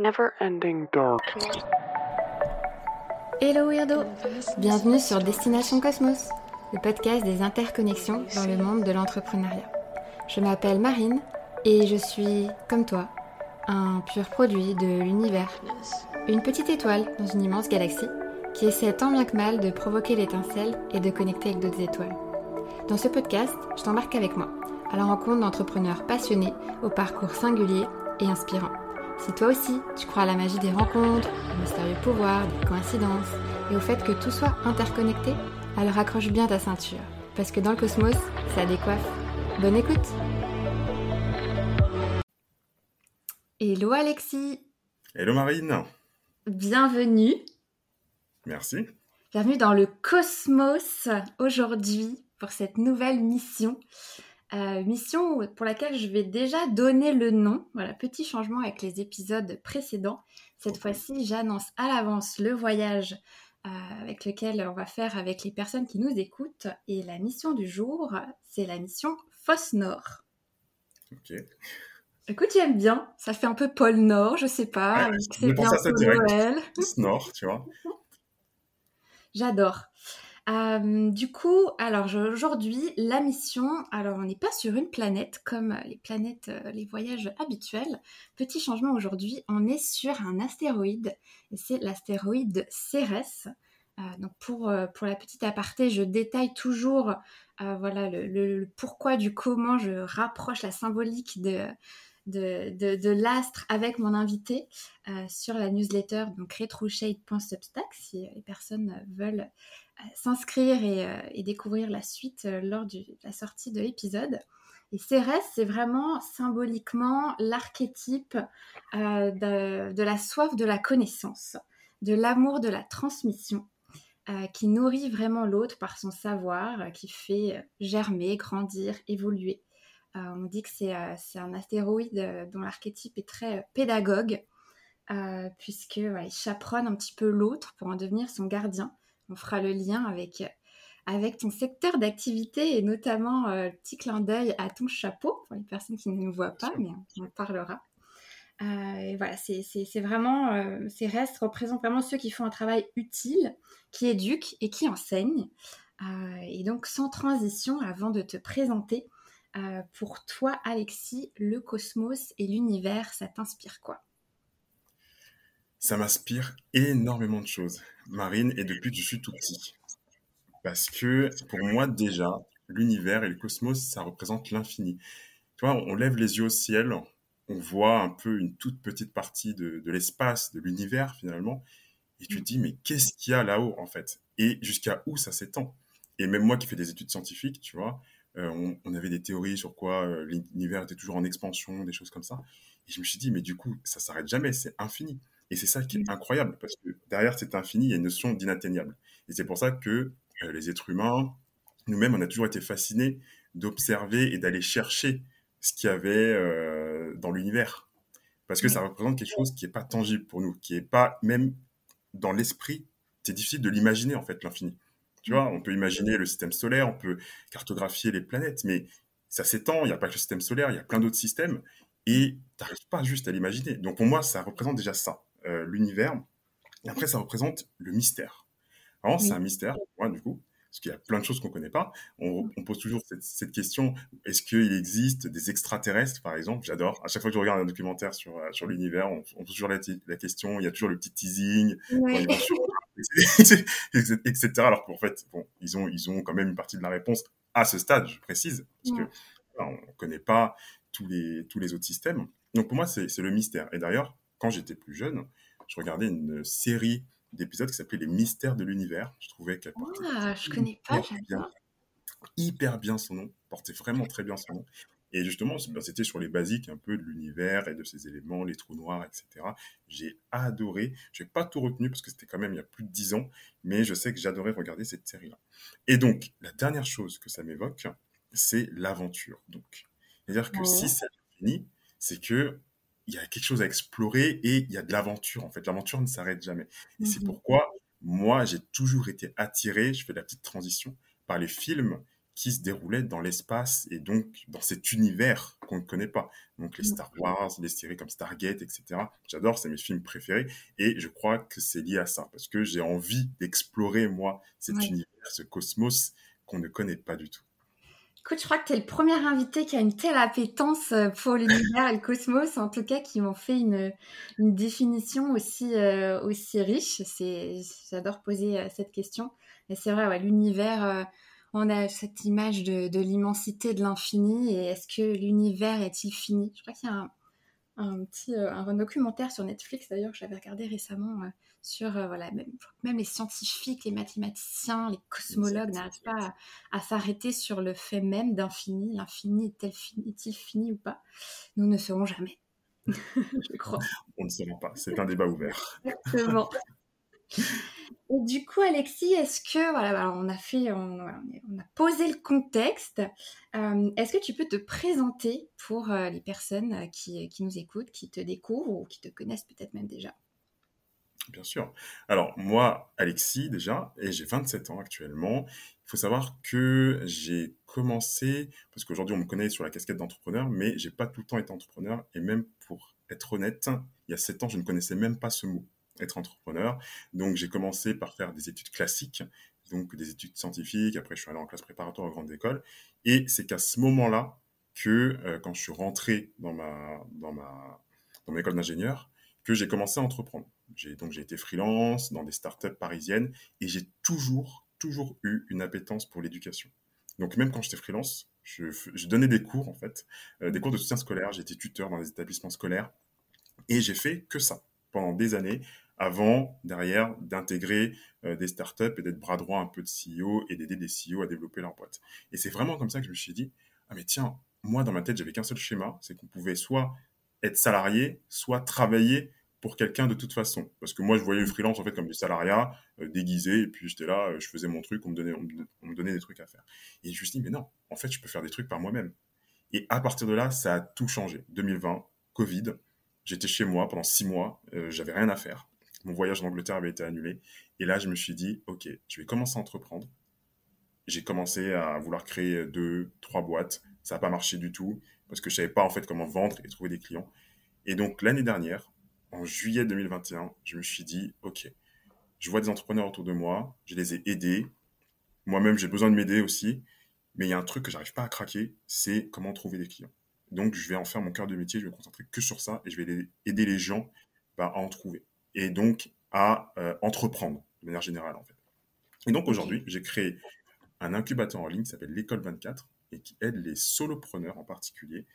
never-ending darkness. Hello Weirdo Bienvenue sur Destination Cosmos, le podcast des interconnexions dans le monde de l'entrepreneuriat. Je m'appelle Marine et je suis, comme toi, un pur produit de l'univers. Une petite étoile dans une immense galaxie qui essaie tant bien que mal de provoquer l'étincelle et de connecter avec d'autres étoiles. Dans ce podcast, je t'embarque avec moi à la rencontre d'entrepreneurs passionnés au parcours singulier et inspirant. Si toi aussi, tu crois à la magie des rencontres, au mystérieux pouvoir, des coïncidences et au fait que tout soit interconnecté, alors accroche bien ta ceinture, parce que dans le cosmos, ça décoiffe. Bonne écoute. Hello Alexis. Hello Marine. Bienvenue. Merci. Bienvenue dans le cosmos aujourd'hui pour cette nouvelle mission. Euh, mission pour laquelle je vais déjà donner le nom. Voilà, petit changement avec les épisodes précédents. Cette fois-ci, j'annonce à l'avance le voyage euh, avec lequel on va faire avec les personnes qui nous écoutent. Et la mission du jour, c'est la mission Fosse Nord. Ok. Écoute, j'aime bien. Ça fait un peu pôle Nord, je sais pas. Ouais, c'est bien ça. Noël. Nord, tu vois. J'adore. Euh, du coup, alors aujourd'hui, la mission, alors on n'est pas sur une planète comme les planètes, euh, les voyages habituels. Petit changement aujourd'hui, on est sur un astéroïde et c'est l'astéroïde Cérès. Euh, donc pour, pour la petite aparté, je détaille toujours voilà, le, pourquoi du comment je rapproche la symbolique de, de, de, de l'astre avec mon invité sur la newsletter donc retroshade.substack si les personnes veulent s'inscrire et, euh, et découvrir la suite euh, lors de la sortie de l'épisode. Et Cérès, c'est vraiment symboliquement l'archétype euh, de, la soif de la connaissance, de l'amour de la transmission, qui nourrit vraiment l'autre par son savoir, qui fait germer, grandir, évoluer. On dit que c'est un astéroïde dont l'archétype est très pédagogue, puisque chaperonne un petit peu l'autre pour en devenir son gardien. On fera le lien avec, avec ton secteur d'activité et notamment euh, le petit clin d'œil à ton chapeau, pour les personnes qui ne nous voient pas, mais on en parlera. Euh, et voilà, c'est vraiment, euh, ces restes représentent vraiment ceux qui font un travail utile, qui éduquent et qui enseignent. Et donc, sans transition, avant de te présenter, pour toi, Alexis, le cosmos et l'univers, ça t'inspire quoi? Ça m'inspire énormément de choses, Marine, et depuis je suis tout petit. Parce que pour moi, déjà, l'univers et le cosmos, ça représente l'infini. Tu vois, on lève les yeux au ciel, on voit un peu une toute petite partie de, l'espace, de l'univers finalement, et tu te dis, mais qu'est-ce qu'il y a là-haut en fait? Et jusqu'à où ça s'étend? Et même moi qui fais des études scientifiques, tu vois, euh, on, on avait des théories sur quoi euh, l'univers était toujours en expansion, des choses comme ça. Et je me suis dit, mais du coup, ça s'arrête jamais, c'est infini. Et c'est ça qui est incroyable, parce que derrière cet infini, il y a une notion d'inatteignable. Et c'est pour ça que euh, les êtres humains, nous-mêmes, on a toujours été fascinés d'observer et d'aller chercher ce qu'il y avait euh, dans l'univers. Parce que ça représente quelque chose qui n'est pas tangible pour nous, qui n'est pas même dans l'esprit. C'est difficile de l'imaginer, en fait, l'infini. Tu vois, on peut imaginer le système solaire, on peut cartographier les planètes, mais ça s'étend, il n'y a pas que le système solaire, il y a plein d'autres systèmes, et tu n'arrives pas juste à l'imaginer. Donc pour moi, ça représente déjà ça, euh, l'univers. Et après, ça représente le mystère. Alors, Oui. c'est un mystère, pour moi, du coup, parce qu'il y a plein de choses qu'on ne connaît pas. On, on pose toujours cette, cette question, est-ce qu'il existe des extraterrestres, par exemple? J'adore. À chaque fois que je regarde un documentaire sur, euh, sur l'univers, on, on pose toujours la, la, question, il y a toujours le petit teasing, etc. Alors qu'en fait, bon, ils ont, ils ont quand même une partie de la réponse à ce stade, je précise, parce que on ne connaît pas tous les, tous les autres systèmes. Donc pour moi, c'est le mystère. Et d'ailleurs, quand j'étais plus jeune, je regardais une série d'épisodes qui s'appelait Les Mystères de l'univers. Je trouvais qu'elle portait Ah, je connais pas, hyper bien, hyper bien son nom, portait vraiment très bien son nom. Et justement, c'était sur les basiques un peu de l'univers et de ses éléments, les trous noirs, etc. J'ai adoré. Je n'ai pas tout retenu parce que c'était quand même il y a plus de dix ans, mais je sais que j'adorais regarder cette série-là. Et donc, la dernière chose que ça m'évoque, c'est l'aventure. Donc, c'est-à-dire que Ouais. si c'est fini, c'est que il y a quelque chose à explorer et il y a de l'aventure. En fait, l'aventure ne s'arrête jamais. Et c'est Mhm. pourquoi moi, j'ai toujours été attiré, je fais la petite transition, par les films qui se déroulait dans l'espace et donc dans cet univers qu'on ne connaît pas. Donc les Star Wars, les séries comme Stargate, etc. J'adore, c'est mes films préférés et je crois que c'est lié à ça parce que j'ai envie d'explorer moi cet univers, ce cosmos qu'on ne connaît pas du tout. Écoute, je crois que tu es le premier invité qui a une telle appétence euh, pour l'univers et le cosmos, en tout cas qui m'ont fait une, une, définition aussi, euh, aussi riche. J'adore poser euh, cette question. Et c'est vrai, ouais, l'univers, on a cette image de, de l'immensité, de l'infini. Et est-ce que l'univers est-il fini? Je crois qu'il y a un, un petit un documentaire sur Netflix d'ailleurs que j'avais regardé récemment sur euh, voilà même, même, les scientifiques, les mathématiciens, les cosmologues n'arrivent pas à, s'arrêter sur le fait même d'infini. L'infini est-il fini, est fini ou pas? Nous ne saurons jamais. Je crois. On ne saura pas. C'est un débat ouvert. Exactement. Et du coup, Alexis, est-ce que voilà, on a fait, on, a posé le contexte. Euh, est-ce que tu peux te présenter pour euh, les personnes qui, qui, nous écoutent, qui te découvrent ou qui te connaissent peut-être même déjà? Bien sûr. Alors, moi, Alexis, déjà, et j'ai 27 ans actuellement. Il faut savoir que j'ai commencé, parce qu'aujourd'hui, on me connaît sur la casquette d'entrepreneur, mais j'ai pas tout le temps été entrepreneur. Et même pour être honnête, il y a 7 ans, je ne connaissais même pas ce mot, être entrepreneur. Donc, j'ai commencé par faire des études classiques, donc des études scientifiques. Après, je suis allé en classe préparatoire aux grandes écoles. Et c'est qu'à ce moment-là que, euh, quand je suis rentré dans ma, dans ma, dans mon école d'ingénieur, que j'ai commencé à entreprendre. Donc j'ai été freelance dans des startups parisiennes et j'ai toujours toujours eu une appétence pour l'éducation. Donc même quand j'étais freelance, je, je, donnais des cours en fait, euh, des cours de soutien scolaire. J'étais tuteur dans des établissements scolaires et j'ai fait que ça pendant des années avant derrière d'intégrer euh, des startups et d'être bras droit un peu de CEO et d'aider des CEO à développer leur boîte. Et c'est vraiment comme ça que je me suis dit ah mais tiens moi dans ma tête j'avais qu'un seul schéma, c'est qu'on pouvait soit être salarié, soit travailler pour quelqu'un de toute façon. Parce que moi, je voyais le freelance en fait comme du salariat euh, déguisé, et puis j'étais là, euh, je faisais mon truc, on me, donnait, on me, donnait des trucs à faire. Et je me suis dit, mais non, en fait, je peux faire des trucs par moi-même. Et à partir de là, ça a tout changé. 2020, Covid, j'étais chez moi pendant six mois, euh, j'avais rien à faire. Mon voyage en Angleterre avait été annulé. Et là, je me suis dit, OK, je vais commencer à entreprendre. J'ai commencé à vouloir créer deux, trois boîtes. Ça n'a pas marché du tout parce que je savais pas en fait comment vendre et trouver des clients. Et donc l'année dernière, en juillet 2021, je me suis dit, OK, je vois des entrepreneurs autour de moi, je les ai aidés. Moi-même, j'ai besoin de m'aider aussi. Mais il y a un truc que j'arrive pas à craquer, c'est comment trouver des clients. Donc, je vais en faire mon cœur de métier, je vais me concentrer que sur ça et je vais aider les gens bah, à en trouver. Et donc, à euh, entreprendre, de manière générale, en fait. Et donc, aujourd'hui, j'ai créé un incubateur en ligne qui s'appelle l'école 24 et qui aide les solopreneurs en particulier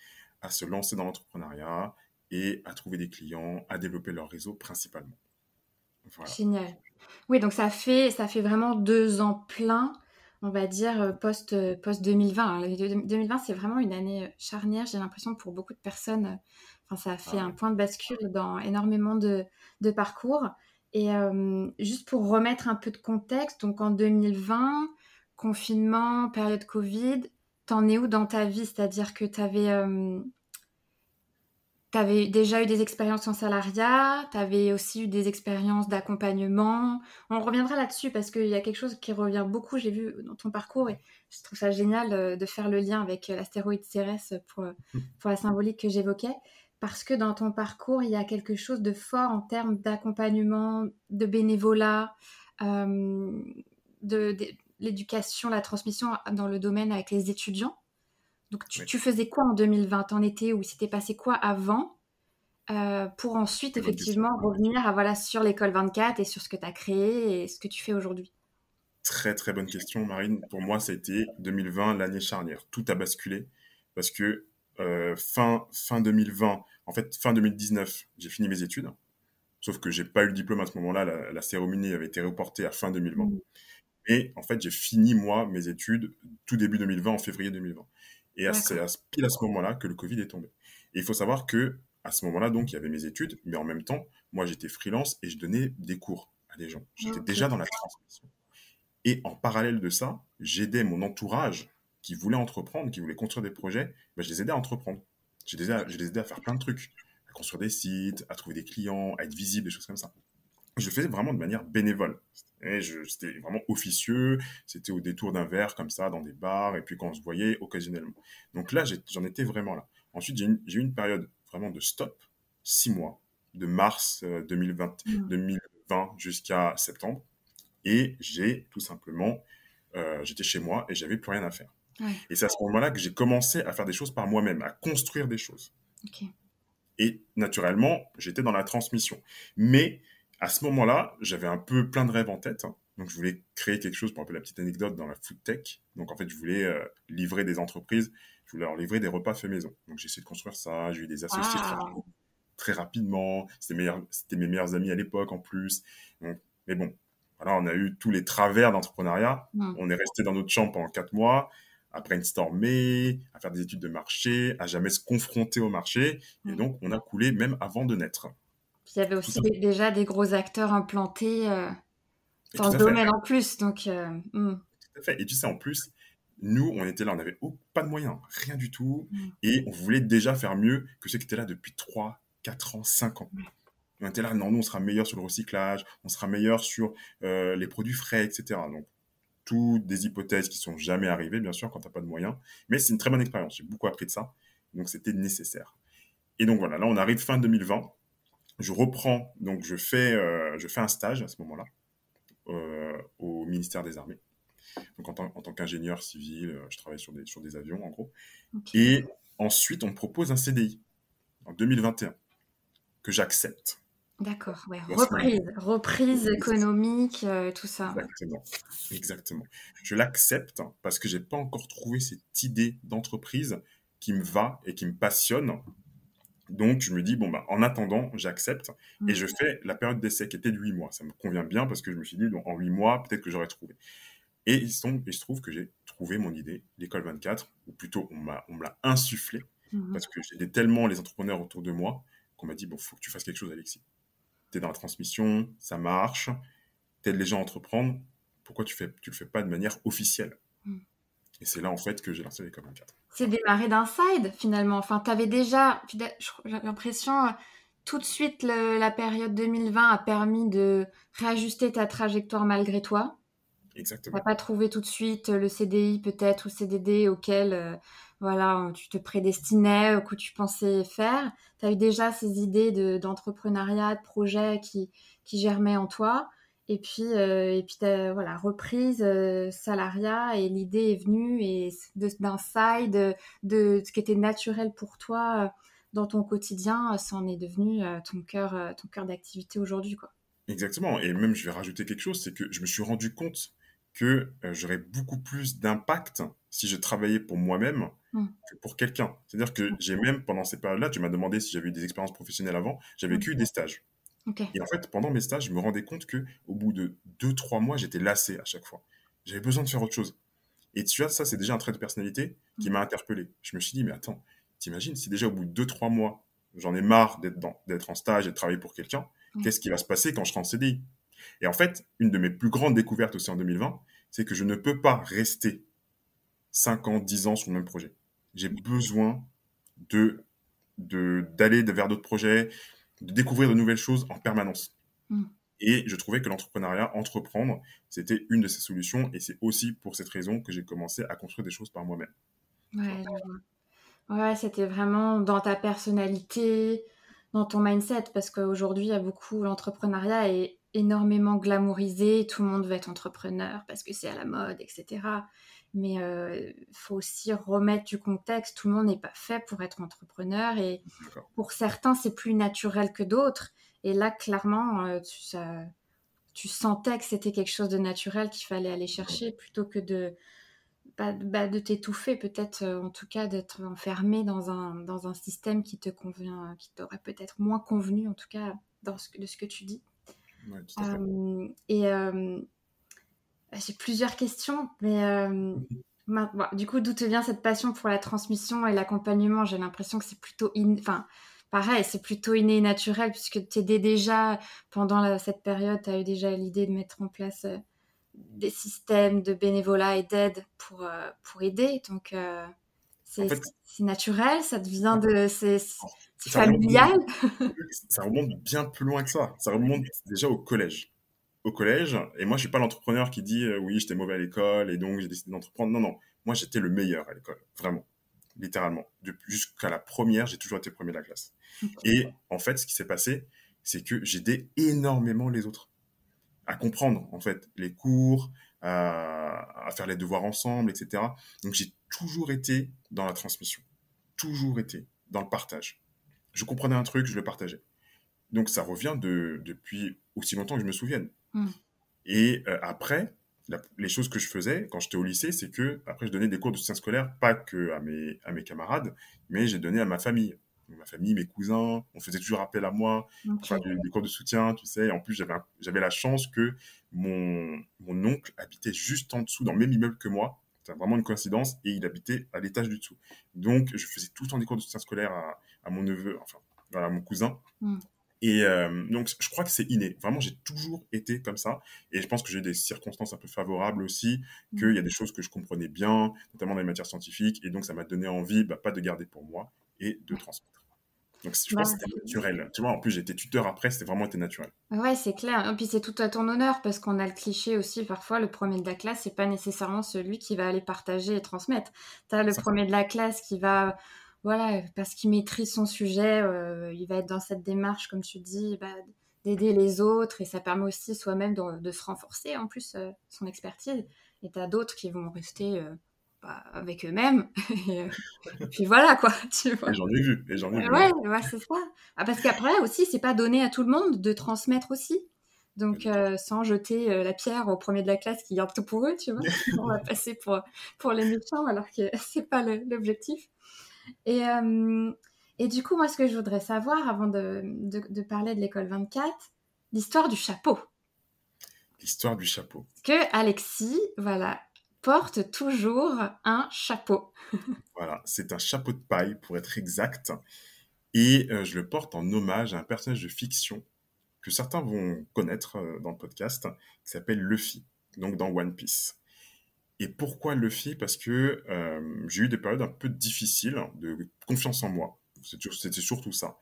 à se lancer dans l'entrepreneuriat, et à trouver des clients, à développer leur réseau principalement. Génial. Oui, donc ça fait, ça fait vraiment deux ans plein, on va dire, euh, post, euh, post 2020. 2020, c'est vraiment une année euh, charnière, j'ai l'impression, pour beaucoup de personnes. Enfin, ça a fait ah un point de bascule dans énormément de, de parcours. Et juste pour remettre un peu de contexte, donc en 2020, confinement, période Covid, t'en es où dans ta vie? C'est-à-dire que tu avais tu avais déjà eu des expériences en salariat, tu avais aussi eu des expériences d'accompagnement. On reviendra là-dessus parce qu'il y a quelque chose qui revient beaucoup, j'ai vu dans ton parcours, et je trouve ça génial euh, de faire le lien avec euh, l'astéroïde Cérès euh, pour la symbolique que j'évoquais. Parce que dans ton parcours, il y a quelque chose de fort en termes d'accompagnement, de bénévolat, de l'éducation, la transmission dans le domaine avec les étudiants. Donc, tu, faisais quoi en 2020 En été où s'était passé quoi avant euh, pour ensuite effectivement revenir à, voilà, sur l'école 24 et sur ce que tu as créé et ce que tu fais aujourd'hui? Très très bonne question Marine. Pour moi, ça a été 2020 l'année charnière. Tout a basculé parce que euh, fin, fin 2020, en fait fin 2019, j'ai fini mes études. Sauf que j'ai pas eu le diplôme à ce moment-là. La, cérémonie avait été reportée à fin 2020. Mmh. Et en fait, j'ai fini moi mes études tout début 2020, en février 2020. Et c'est à, pile à ce moment-là que le Covid est tombé. Et il faut savoir que à ce moment-là, donc, il y avait mes études, mais en même temps, moi, j'étais freelance et je donnais des cours à des gens. J'étais déjà dans la transmission. Et en parallèle de ça, j'aidais mon entourage qui voulait entreprendre, qui voulait construire des projets, ben, je les aidais à entreprendre. Je les, aidais à, je les aidais à faire plein de trucs, à construire des sites, à trouver des clients, à être visible, des choses comme ça. Je faisais vraiment de manière bénévole. C'était vraiment officieux. C'était au détour d'un verre, comme ça, dans des bars, et puis quand on se voyait occasionnellement. Donc là, j'en étais vraiment là. Ensuite, j'ai eu une- période vraiment de stop, six mois, de mars euh, 2020, Mm. 2020 jusqu'à septembre. Et j'ai tout simplement, euh, j'étais chez moi et j'avais plus rien à faire. Ouais. Et c'est à ce moment-là que j'ai commencé à faire des choses par moi-même, à construire des choses. Et naturellement, j'étais dans la transmission. Mais à ce moment-là, j'avais un peu plein de rêves en tête. Donc, je voulais créer quelque chose, pour un peu la petite anecdote, dans la food tech. Donc, en fait, je voulais euh, livrer des entreprises, je voulais leur livrer des repas faits maison. Donc, j'ai essayé de construire ça. J'ai eu des associés très, rapidement. C'était mes meilleurs amis à l'époque en plus. Donc, mais bon, voilà, on a eu tous les travers d'entrepreneuriat. Mm. On est resté dans notre chambre pendant quatre mois, à brainstormer, à faire des études de marché, à jamais se confronter au marché. Et Mm. donc, on a coulé même avant de naître. Puis il y avait aussi des- déjà des gros acteurs implantés euh, dans le fait. domaine en plus. Donc, euh, hmm. Tout à fait. Et tu sais, en plus, nous, on était là, on n'avait oh, pas de moyens, rien du tout. Mm. Et on voulait déjà faire mieux que ceux qui étaient là depuis 3, 4 ans, 5 ans. On était là, non, nous, on sera meilleur sur le recyclage, on sera meilleur sur euh, les produits frais, etc. Donc, toutes des hypothèses qui sont jamais arrivées, bien sûr, quand tu n'as pas de moyens. Mais c'est une très bonne expérience. J'ai beaucoup appris de ça. Donc, c'était nécessaire. Et donc, voilà, là, on arrive fin 2020. Je reprends, donc je fais, euh, je fais un stage à ce moment-là euh, au ministère des Armées. Donc, en tant, qu'ingénieur civil, euh, je travaille sur des, sur des avions, en gros. Et ensuite, on me propose un CDI en 2021 que j'accepte. D'accord, ouais. Reprise, reprise économique, euh, tout ça. Exactement. Exactement. Je l'accepte parce que j'ai pas encore trouvé cette idée d'entreprise qui me va et qui me passionne. Donc, je me dis, bon, bah, en attendant, j'accepte et je fais la période d'essai qui était de 8 mois. Ça me convient bien parce que je me suis dit, donc, en 8 mois, peut-être que j'aurais trouvé. Et il se, tombe- il se trouve que j'ai trouvé mon idée, l'école 24, ou plutôt, on m'a- on me l'a insufflé Mhm. parce que j'aidais tellement les entrepreneurs autour de moi qu'on m'a dit, bon, faut que tu fasses quelque chose, Alexis. Tu es dans la transmission, ça marche, t'aides les gens à entreprendre, pourquoi tu tu le fais pas de manière officielle? Mm. Et c'est là, en fait, que j'ai lancé l'école 24. C'est démarré d'inside finalement. Enfin, t'avais déjà, j'ai l'impression, euh, tout de suite, le- la période 2020 a permis de réajuster ta trajectoire malgré toi. Exactement. T'as pas trouvé tout de suite le CDI peut-être ou CDD auquel euh, voilà, tu te prédestinais ou que tu pensais faire. Tu as eu déjà ces idées de- d'entrepreneuriat, de, projet qui, qui germaient en toi. Et puis, euh, et puis voilà, reprise, euh, salariat, et l'idée est venue et d'un side, de, de ce qui était naturel pour toi euh, dans ton quotidien, ça en est devenu euh, ton cœur, euh, ton cœur d'activité aujourd'hui, quoi. Exactement. Et même, je vais rajouter quelque chose, c'est que je me suis rendu compte que euh, j'aurais beaucoup plus d'impact si je travaillais pour moi-même Mm. que pour quelqu'un. C'est-à-dire que j'ai même, pendant ces périodes-là, tu m'as demandé si j'avais eu des expériences professionnelles avant, j'avais Mm. que eu des stages. Et en fait, pendant mes stages, je me rendais compte que au bout de 2-3 mois, j'étais lassé à chaque fois. J'avais besoin de faire autre chose. Et tu vois, ça, c'est déjà un trait de personnalité qui m'a interpellé. Je me suis dit, mais attends, t'imagines, si déjà au bout de 2-3 mois, j'en ai marre d'être en stage et de travailler pour quelqu'un, Mm. qu'est-ce qui va se passer quand je serai en CDI Et en fait, une de mes plus grandes découvertes aussi en 2020, c'est que je ne peux pas rester 5 ans, 10 ans sur le même projet. J'ai besoin de de- d'aller vers d'autres projets, de découvrir de nouvelles choses en permanence. Mm. Et je trouvais que l'entrepreneuriat, entreprendre, c'était une de ces solutions. Et c'est aussi pour cette raison que j'ai commencé à construire des choses par moi-même. Ouais. Ouais, c'était vraiment dans ta personnalité, dans ton mindset, parce qu'aujourd'hui, il y a beaucoup, l'entrepreneuriat est énormément glamourisé, tout le monde veut être entrepreneur parce que c'est à la mode, etc. Mais il faut aussi remettre du contexte, tout le monde n'est pas fait pour être entrepreneur et pour certains, c'est plus naturel que d'autres. Et là, clairement, euh, tu, ça- tu sentais que c'était quelque chose de naturel qu'il fallait aller chercher plutôt que de, bah, bah, de t'étouffer, peut-être euh, en tout cas d'être enfermé dans un, dans un système qui te convient, qui t'aurait peut-être moins convenu, en tout cas dans ce, de ce que tu dis. Ouais, tout à fait. Euh, et euh, j'ai plusieurs questions, mais euh, du coup, d'où te vient cette passion pour la transmission et l'accompagnement? J'ai l'impression que c'est plutôt, in- enfin, pareil, c'est plutôt inné et naturel puisque tu aidais déjà pendant la- cette période, tu as eu déjà l'idée de mettre en place euh, des systèmes de bénévolat et d'aide pour euh, pour aider. Donc c'est En fait- c'est naturel, ça te vient de c'est remonte familial? Ça remonte bien plus loin que ça. Ça remonte déjà au collège. Au collège, et moi, je suis pas l'entrepreneur qui dit euh, oui, j'étais mauvais à l'école et donc j'ai décidé d'entreprendre. Non, non, moi, j'étais le meilleur à l'école, vraiment, littéralement. Jusqu'à la première, j'ai toujours été premier de la classe. Et en fait, ce qui s'est passé, c'est que j'ai aidé énormément les autres à comprendre, en fait, les cours, à, à faire les devoirs ensemble, etc. Donc, j'ai toujours été dans la transmission, toujours été dans le partage. Je comprenais un truc, je le partageais. Donc, ça revient de, depuis aussi longtemps que je me souvienne. Mm. Et euh, après, la- les choses que je faisais quand j'étais au lycée, c'est que après je donnais des cours de soutien scolaire, pas que à mes, à mes camarades, mais j'ai donné à ma famille. Donc, ma famille, mes cousins, on faisait toujours appel à moi du- des cours de soutien, tu sais. Et en plus, j'avais la chance que mon, mon oncle habitait juste en dessous, dans le même immeuble que moi. C'est vraiment une coïncidence. Et il habitait à l'étage du dessous. Donc, je faisais tout le temps des cours de soutien scolaire à, à mon neveu, enfin, voilà, à mon cousin. Mm. Et euh, donc, je crois que c'est inné. Vraiment, j'ai toujours été comme ça. Et je pense que j'ai des circonstances un peu favorables aussi, qu'il y a des choses que je comprenais bien, notamment dans les matières scientifiques. Et donc, ça m'a donné envie, bah, pas de garder pour moi et de transmettre. Donc, je pense que Bah, c'était naturel. Tu vois, en plus, j'ai été tuteur après, c'était vraiment été naturel. Ouais, c'est clair. Et puis c'est tout à ton honneur parce qu'on a le cliché aussi parfois, le premier de la classe, c'est pas nécessairement celui qui va aller partager et transmettre. T'as le Ça. premier de la classe qui va, voilà, parce qu'il maîtrise son sujet, euh, il va être dans cette démarche, comme tu dis, bah, d'aider les autres et ça permet aussi soi-même de, de se renforcer en plus euh, son expertise. Et t'as d'autres qui vont rester euh, bah, avec eux-mêmes. et, et puis voilà quoi, tu vois. Et j'en ai vu. J'en ai vu. Ouais, ouais, c'est ça. Ah, parce qu'après aussi, c'est pas donné à tout le monde de transmettre aussi. Donc, euh, sans jeter euh, la pierre au premier de la classe qui garde tout pour eux, tu vois. On va passer pour, pour les méchants alors que c'est pas l'objectif. Et, euh, et du coup, moi, ce que je voudrais savoir avant de, de, de parler de l'école 24, l'histoire du chapeau. L'histoire du chapeau. Que Alexis, voilà, porte toujours un chapeau. Voilà, c'est un chapeau de paille pour être exact. Et euh, je le porte en hommage à un personnage de fiction que certains vont connaître euh, dans le podcast, qui s'appelle Luffy, donc dans One Piece. Et pourquoi Luffy Parce que euh, j'ai eu des périodes un peu difficiles de confiance en moi. C'était surtout ça.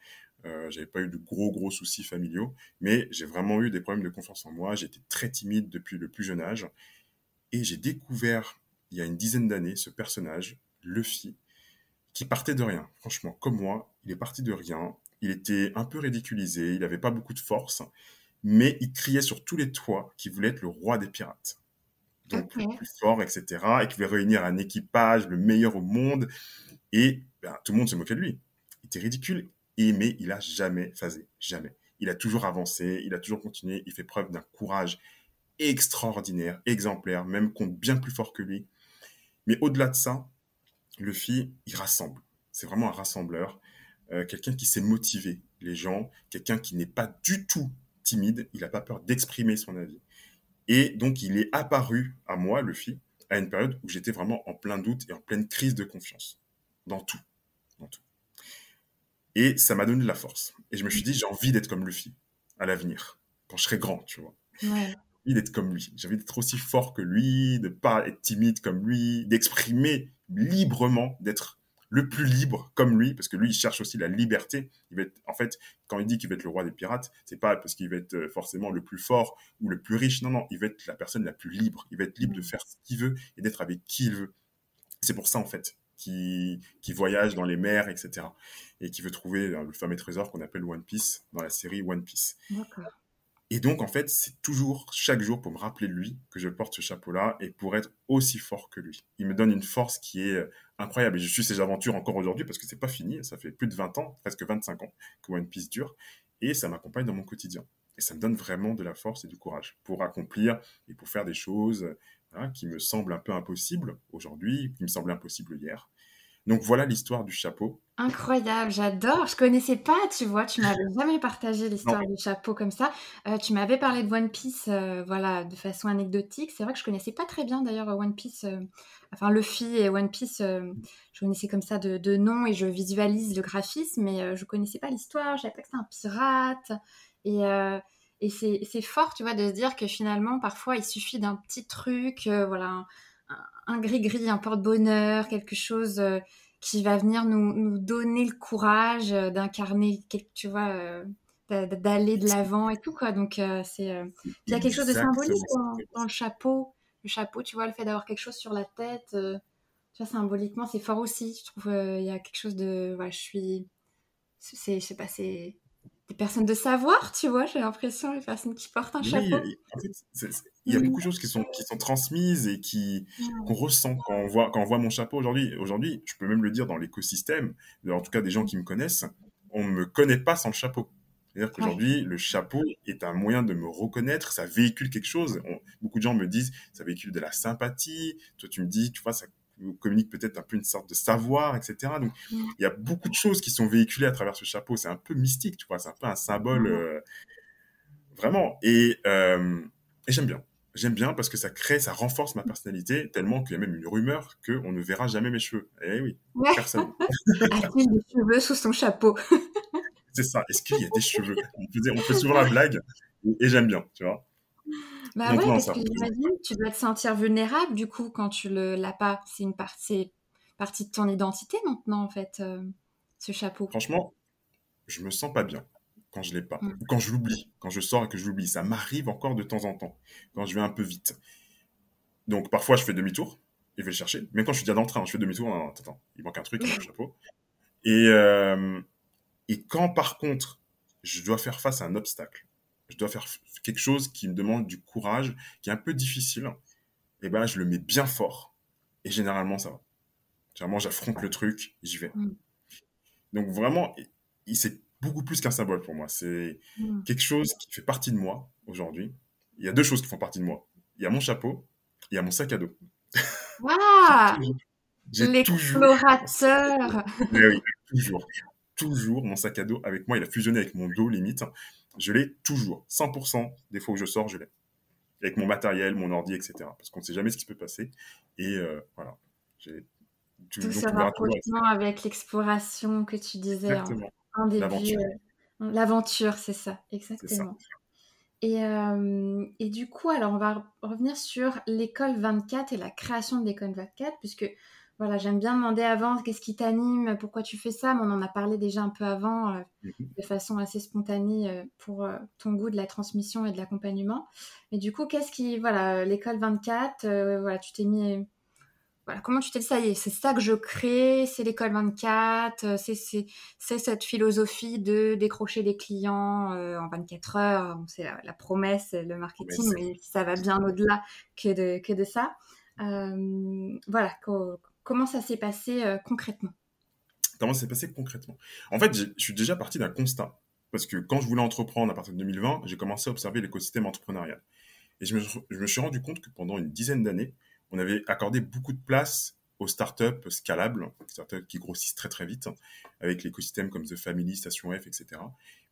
Euh, j'avais pas eu de gros gros soucis familiaux, mais j'ai vraiment eu des problèmes de confiance en moi. J'étais très timide depuis le plus jeune âge, et j'ai découvert il y a une dizaine d'années ce personnage, Luffy, qui partait de rien. Franchement, comme moi, il est parti de rien. Il était un peu ridiculisé, il n'avait pas beaucoup de force, mais il criait sur tous les toits qu'il voulait être le roi des pirates. Donc, plus fort, etc. Et qu'il voulait réunir un équipage, le meilleur au monde. Et ben, tout le monde se moquait de lui. Il était ridicule, et, mais il a jamais phasé. Jamais. Il a toujours avancé, il a toujours continué. Il fait preuve d'un courage extraordinaire, exemplaire, même contre bien plus fort que lui. Mais au-delà de ça, Luffy, il rassemble. C'est vraiment un rassembleur. Euh, quelqu'un qui sait motiver les gens, quelqu'un qui n'est pas du tout timide, il n'a pas peur d'exprimer son avis. Et donc, il est apparu à moi, Luffy, à une période où j'étais vraiment en plein doute et en pleine crise de confiance. Dans tout. Dans tout. Et ça m'a donné de la force. Et je me suis dit, j'ai envie d'être comme Luffy à l'avenir, quand je serai grand, tu vois Ouais. envie d'être comme lui. J'ai envie d'être aussi fort que lui, de pas être timide comme lui, d'exprimer librement, d'être le plus libre comme lui, parce que lui, il cherche aussi la liberté. Il va être, en fait, quand il dit qu'il va être le roi des pirates, c'est pas parce qu'il va être euh, forcément le plus fort ou le plus riche. Non, non, il va être la personne la plus libre. Il va être libre de faire ce qu'il veut et d'être avec qui il veut. C'est pour ça, en fait, qu'il qu'il voyage dans les mers, etc. Et qui veut trouver euh, le fameux trésor qu'on appelle One Piece dans la série One Piece. D'accord. Et donc, en fait, c'est toujours, chaque jour, pour me rappeler de lui, que je porte ce chapeau-là et pour être aussi fort que lui. Il me donne une force qui est euh, incroyable. Et je suis ses aventures encore aujourd'hui parce que c'est pas fini. Ça fait plus de 20 ans, presque 25 ans que One Piece dure. Et ça m'accompagne dans mon quotidien. Et ça me donne vraiment de la force et du courage pour accomplir et pour faire des choses voilà, qui me semblent un peu impossibles aujourd'hui, qui me semblaient impossibles hier. Donc voilà l'histoire du chapeau. Incroyable, j'adore. Je connaissais pas, tu vois, tu m'avais jamais partagé l'histoire du chapeau comme ça. Euh, tu m'avais parlé de One Piece, euh, voilà, de façon anecdotique. C'est vrai que je connaissais pas très bien d'ailleurs One Piece, euh, enfin Luffy et One Piece. euh, je connaissais comme ça de, de nom et je visualise le graphisme, mais euh, je connaissais pas l'histoire. Je savais pas que c'était un pirate. Et, euh, et c'est fort, tu vois, de se dire que finalement, parfois, il suffit d'un petit truc, euh, voilà, un- un gris-gris, un porte-bonheur, quelque chose. euh, qui va venir nous, nous donner le courage euh, d'incarner, tu vois, euh, d'aller de l'avant et tout, quoi. Donc, c'est. Il y a quelque chose de symbolique dans, le chapeau. Le chapeau, tu vois, le fait d'avoir quelque chose sur la tête. tu vois, symboliquement, c'est fort aussi. Je trouve il y a quelque chose de. Voilà, je suis. C'est, je sais pas, c'est des personnes de savoir, tu vois, j'ai l'impression, les personnes qui portent un chapeau. En fait, il y a beaucoup de choses qui sont, qui sont transmises et qui, qu'on ressent quand on, voit, quand on voit mon chapeau aujourd'hui. Aujourd'hui, je peux même le dire dans l'écosystème, en tout cas des gens qui me connaissent, on ne me connaît pas sans le chapeau. C'est-à-dire qu'aujourd'hui, le chapeau est un moyen de me reconnaître, ça véhicule quelque chose. beaucoup de gens me disent, ça véhicule de la sympathie. Toi, tu me dis, tu vois, ça communique peut-être un peu une sorte de savoir, etc. Donc, il y a beaucoup de choses qui sont véhiculées à travers ce chapeau. C'est un peu mystique, tu vois, c'est un peu un symbole, euh, vraiment. Et, euh, et j'aime bien. J'aime bien parce que ça crée, ça renforce ma personnalité tellement qu'il y a même une rumeur qu'on ne verra jamais mes cheveux. Eh oui, personne. A-t-il des cheveux sous son chapeau C'est ça. Est-ce qu'il y a des cheveux? On fait souvent la blague et j'aime bien, tu vois. Bah ouais, parce que j'imagine, tu dois te sentir vulnérable du coup quand tu le l'as pas. C'est une partie, partie de ton identité maintenant en fait, euh, ce chapeau. Franchement, je me sens pas bien quand je l'ai pas, mm. quand je l'oublie, quand je sors et que je l'oublie. Ça m'arrive encore de temps en temps quand je vais un peu vite. Donc parfois je fais demi-tour et je vais le chercher. Même quand je suis déjà dans le train, je fais demi-tour. attends, il manque un truc dans le chapeau. Et euh, et quand par contre je dois faire face à un obstacle je dois faire quelque chose qui me demande du courage, qui est un peu difficile, et ben je le mets bien fort. Et généralement, ça va. Généralement, j'affronte le truc, j'y vais. Mm. Donc vraiment, c'est beaucoup plus qu'un symbole pour moi. C'est mm. quelque chose qui fait partie de moi aujourd'hui. Il y a deux choses qui font partie de moi. Il y a mon chapeau, il y a mon sac à dos. Waouh L'explorateur oui, toujours. Toujours mon sac à dos avec moi. Il a fusionné avec mon dos, limite je l'ai toujours. 100% des fois où je sors, je l'ai. Avec mon matériel, mon ordi, etc. Parce qu'on ne sait jamais ce qui peut passer. Et euh, voilà. J'ai tout ce rapprochement avec l'exploration que tu disais en, début. Euh, l'aventure, c'est ça, exactement. Et, euh, et, du coup, alors on va revenir sur l'école 24 et la création de l'école 24, puisque voilà, j'aime bien demander avant qu'est-ce qui t'anime, pourquoi tu fais ça, mais on en a parlé déjà un peu avant, euh, mhm. de façon assez spontanée euh, pour euh, ton goût de la transmission et de l'accompagnement. Mais du coup, qu'est-ce qui, voilà, l'école 24, voilà, tu t'es mis, voilà, comment tu t'es dit ça y est, c'est ça que je crée, c'est l'école 24, c'est, c'est, cette philosophie de décrocher des clients en 24 heures, c'est la, promesse, le marketing, mais ça va bien au-delà que de, que de ça. voilà, Comment ça s'est passé euh, concrètement? Comment ça s'est passé concrètement? En fait, je suis déjà parti d'un constat. Parce que quand je voulais entreprendre à partir de 2020, j'ai commencé à observer l'écosystème entrepreneurial. Et je me, suis rendu compte que pendant une dizaine d'années, on avait accordé beaucoup de place aux startups scalables, startups qui grossissent très très vite, avec l'écosystème comme The Family, Station F, etc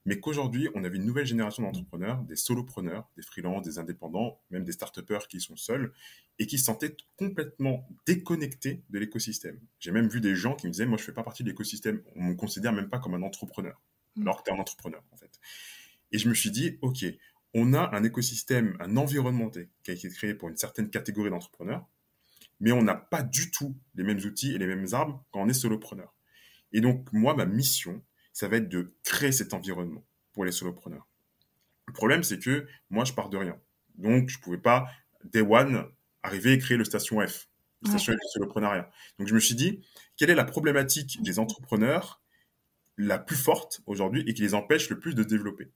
mais qu'aujourd'hui, on avait une nouvelle génération d'entrepreneurs, des solopreneurs, des freelances, des indépendants, même des start qui sont seuls et qui se sentaient complètement déconnectés de l'écosystème. J'ai même vu des gens qui me disaient, moi, je fais pas partie de l'écosystème. On me considère même pas comme un entrepreneur, mm. alors que tu es un entrepreneur, en fait. Et je me suis dit, OK, on a un écosystème, un environnement qui a été créé pour une certaine catégorie d'entrepreneurs, mais on n'a pas du tout les mêmes outils et les mêmes armes quand on est solopreneur. Et donc, moi, ma mission, ça va être de créer cet environnement pour les solopreneurs. Le problème, c'est que moi, je pars de rien. Donc, je ne pouvais pas, day one, arriver et créer le station F, le station F du soloprenariat. Donc, je me suis dit, quelle est la problématique des entrepreneurs la plus forte aujourd'hui et qui les empêche le plus de développer?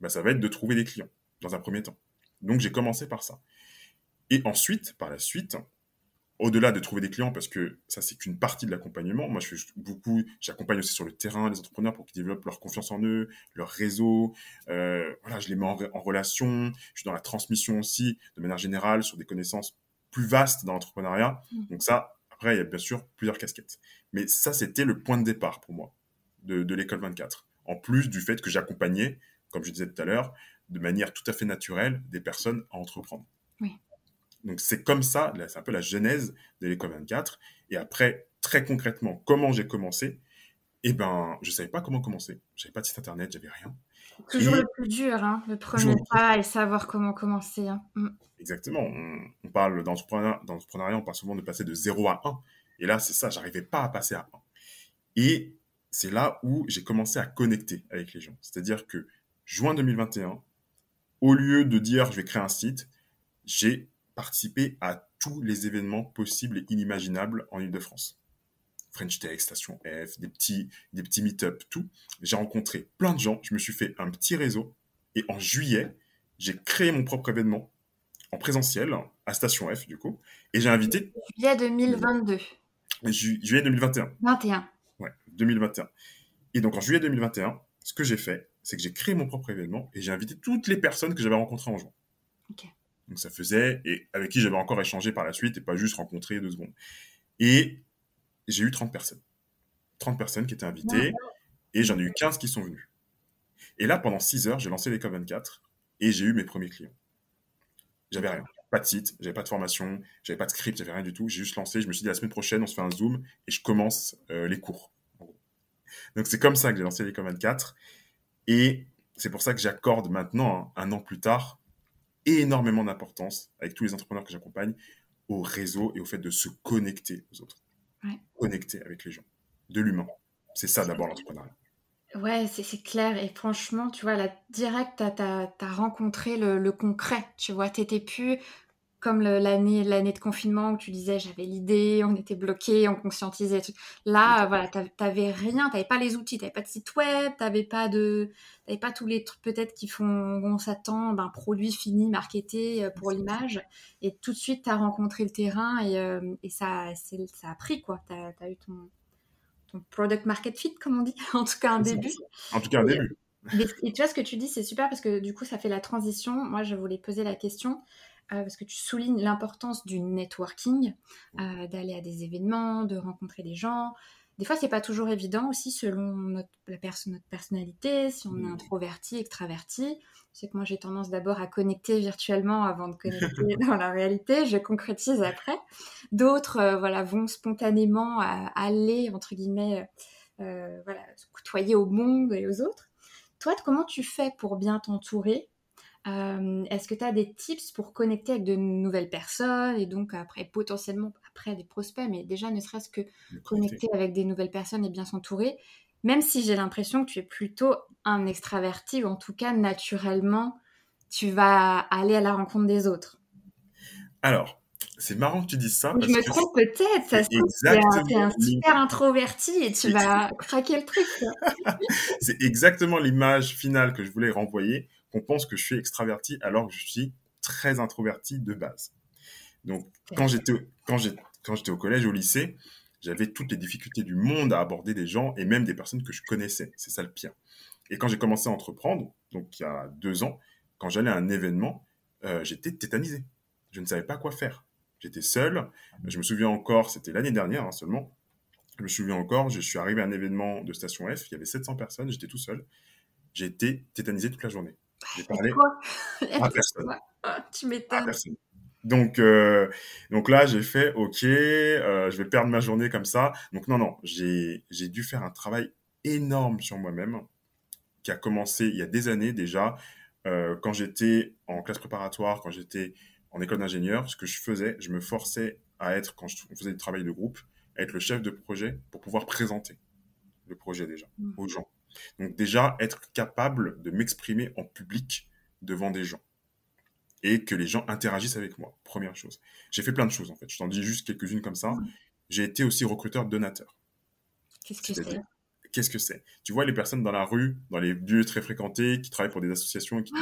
Bah, Ça va être de trouver des clients, dans un premier temps. Donc, j'ai commencé par ça. Et ensuite, par la suite, au-delà de trouver des clients, parce que ça, c'est qu'une partie de l'accompagnement. Moi, je fais beaucoup, j'accompagne aussi sur le terrain les entrepreneurs pour qu'ils développent leur confiance en eux, leur réseau. Euh, voilà, je les mets en, relation. Je suis dans la transmission aussi, de manière générale, sur des connaissances plus vastes dans l'entrepreneuriat. Mmh. Donc ça, après, il y a bien sûr plusieurs casquettes. Mais ça, c'était le point de départ pour moi de, de l'école 24. En plus du fait que j'accompagnais, comme je disais tout à l'heure, de manière tout à fait naturelle, des personnes à entreprendre. Oui. Donc c'est comme ça, c'est un peu la genèse de l'école 24. Et après, très concrètement, comment j'ai commencé? Eh ben, je savais pas comment commencer. J'avais pas de site internet, j'avais rien. Toujours le plus dur, hein, le premier pas et savoir comment commencer. Hein. Mm. Exactement. On, parle d'entrepreneuriat, on parle souvent de passer de 0 à 1. Et là, c'est ça, j'arrivais pas à passer à 1. Et c'est là où j'ai commencé à connecter avec les gens. C'est-à-dire que juin 2021, au lieu de dire je vais créer un site, j'ai participé à tous les événements possibles et inimaginables en Ile-de-France. French Tech, Station F, des petits, des petits meet-up, tout. J'ai rencontré plein de gens, je me suis fait un petit réseau. Et en juillet, j'ai créé mon propre événement en présentiel à Station F, du coup. Et j'ai invité. Juillet 2022. juillet 2021. 21. Ouais, 2021. Et donc en juillet 2021, ce que j'ai fait, c'est que j'ai créé mon propre événement et j'ai invité toutes les personnes que j'avais rencontrées en juin. Ok. Donc ça faisait, et avec qui j'avais encore échangé par la suite et pas juste rencontré deux secondes. Et j'ai eu 30 personnes. 30 personnes qui étaient invitées et j'en ai eu 15 qui sont venus. Et là, pendant 6 heures, j'ai lancé l'école 24 et j'ai eu mes premiers clients. J'avais rien. Pas de site, j'avais pas de formation, j'avais pas de script, j'avais rien du tout. J'ai juste lancé, je me suis dit la semaine prochaine, on se fait un Zoom et je commence euh, les cours. Donc c'est comme ça que j'ai lancé l'école 24. Et c'est pour ça que j'accorde maintenant, hein, un an plus tard, énormément d'importance avec tous les entrepreneurs que j'accompagne au réseau et au fait de se connecter aux autres. Connecter avec les gens, de l'humain. C'est ça d'abord l'entrepreneuriat. Ouais, c'est clair. Et franchement, tu vois, là, direct, tu as, rencontré le, le, concret. Tu vois, tu n'étais plus comme l'année l'année de confinement où tu disais j'avais l'idée, on était bloqué, on conscientisait. Tout. Là, voilà, t'avais rien, t'avais pas les outils, t'avais pas de site web, t'avais pas de, t'avais pas tous les trucs peut-être qui font, on s'attend d'un produit fini, marketé euh, pour l'image. Et tout de suite, t'as rencontré le terrain et, euh, et ça, ça a pris quoi. T'as as eu ton, ton product market fit comme on dit, en tout cas un début. En tout cas un début. et tu vois ce que tu dis, c'est super parce que du coup, ça fait la transition. Moi, je voulais poser la question. Euh, parce que tu soulignes l'importance du networking, euh, d'aller à des événements, de rencontrer des gens. Des fois, c'est pas toujours évident aussi selon notre, la notre personnalité, si on est introverti, extraverti. C'est que moi, j'ai tendance d'abord à connecter virtuellement avant de connecter dans la réalité. Je concrétise après. D'autres, euh, voilà, vont spontanément aller entre guillemets, voilà, se côtoyer au monde et aux autres. Toi, comment tu fais pour bien t'entourer euh, est-ce que tu as des tips pour connecter avec de nouvelles personnes et donc après potentiellement après des prospects, mais déjà ne serait-ce que connecter avec des nouvelles personnes et bien s'entourer, même si j'ai l'impression que tu es plutôt un extraverti ou en tout cas naturellement tu vas aller à la rencontre des autres. Alors, c'est marrant que tu dises ça. je me trompe peut-être, ça se trouve, tu es un super introverti et tu vas craquer le truc. c'est exactement l'image finale que je voulais renvoyer qu'on pense que je suis extraverti alors que je suis très introverti de base. Donc, quand j'étais, quand j'étais au collège, au lycée, j'avais toutes les difficultés du monde à aborder des gens et même des personnes que je connaissais. C'est ça le pire. Et quand j'ai commencé à entreprendre, donc il y a deux ans, quand j'allais à un événement, euh, j'étais tétanisé. Je ne savais pas quoi faire. J'étais seul. Je me souviens encore, c'était l'année dernière hein, seulement. Je me souviens encore, je suis arrivé à un événement de Station F, il y avait 700 personnes, j'étais tout seul. J'ai été tétanisé toute la journée. J'ai parlé à personne. Tu m'étonnes. Donc, euh, donc là, j'ai fait, OK, euh, je vais perdre ma journée comme ça. Donc non, non, j'ai dû faire un travail énorme sur moi-même qui a commencé il y a des années déjà. Euh, quand j'étais en classe préparatoire, quand j'étais en école d'ingénieur, ce que je faisais, je me forçais à être, quand je faisais du travail de groupe, à être le chef de projet pour pouvoir présenter le projet déjà mmh. aux gens. Donc déjà, être capable de m'exprimer en public devant des gens et que les gens interagissent avec moi, première chose. J'ai fait plein de choses en fait, je t'en dis juste quelques-unes comme ça. J'ai été aussi recruteur donateur. Qu'est-ce que c'est? Qu'est-ce que c'est? Tu vois les personnes dans la rue, dans les lieux très fréquentés, qui travaillent pour des associations et qui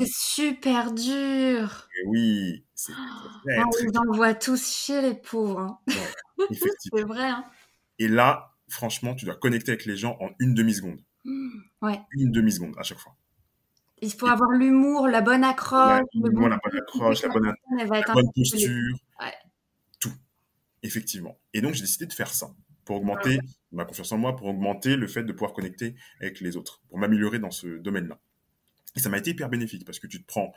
C'est super dur Oui, c'est très, On les envoie tous chez les pauvres. Hein. c'est vrai. Hein. Et là, franchement, tu dois connecter avec les gens en une demi-seconde. Ouais. Une demi-seconde à chaque fois. Il faut avoir l'humour, la bonne accroche. La, bon... la bonne accroche, la bonne, posture. Tout. Effectivement. Et donc, j'ai décidé de faire ça pour augmenter ma confiance en moi, pour augmenter le fait de pouvoir connecter avec les autres, pour m'améliorer dans ce domaine-là. Et ça m'a été hyper bénéfique parce que tu te prends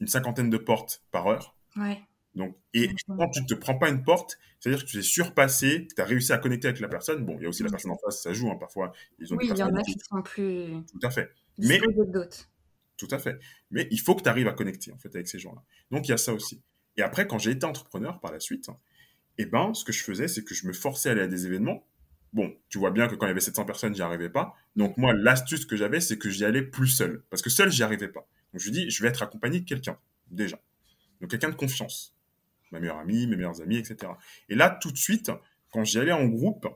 une cinquantaine de portes par heure. Ouais. Donc, et quand tu ne te prends pas une porte, c'est-à-dire que tu es surpassé, tu as réussi à connecter avec la personne. Bon, il y a aussi la personne en face, ça joue hein, parfois. Ils ont oui, il y en a qui sont plus. Tout à fait. Mais tout à fait. Mais il faut que tu arrives à connecter en fait avec ces gens-là. Donc il y a ça aussi. Et après, quand j'ai été entrepreneur par la suite, eh ben, ce que je faisais, c'est que je me forçais à aller à des événements, bon, tu vois bien que quand il y avait 700 personnes, j'y arrivais pas. Donc moi, l'astuce que j'avais, c'est que j'y allais plus seul. Parce que seul, j'y arrivais pas. Donc je dis, je vais être accompagné de quelqu'un, déjà. Donc quelqu'un de confiance. Ma meilleure amie, mes meilleurs amis, etc. Et là, tout de suite, quand j'y allais en groupe,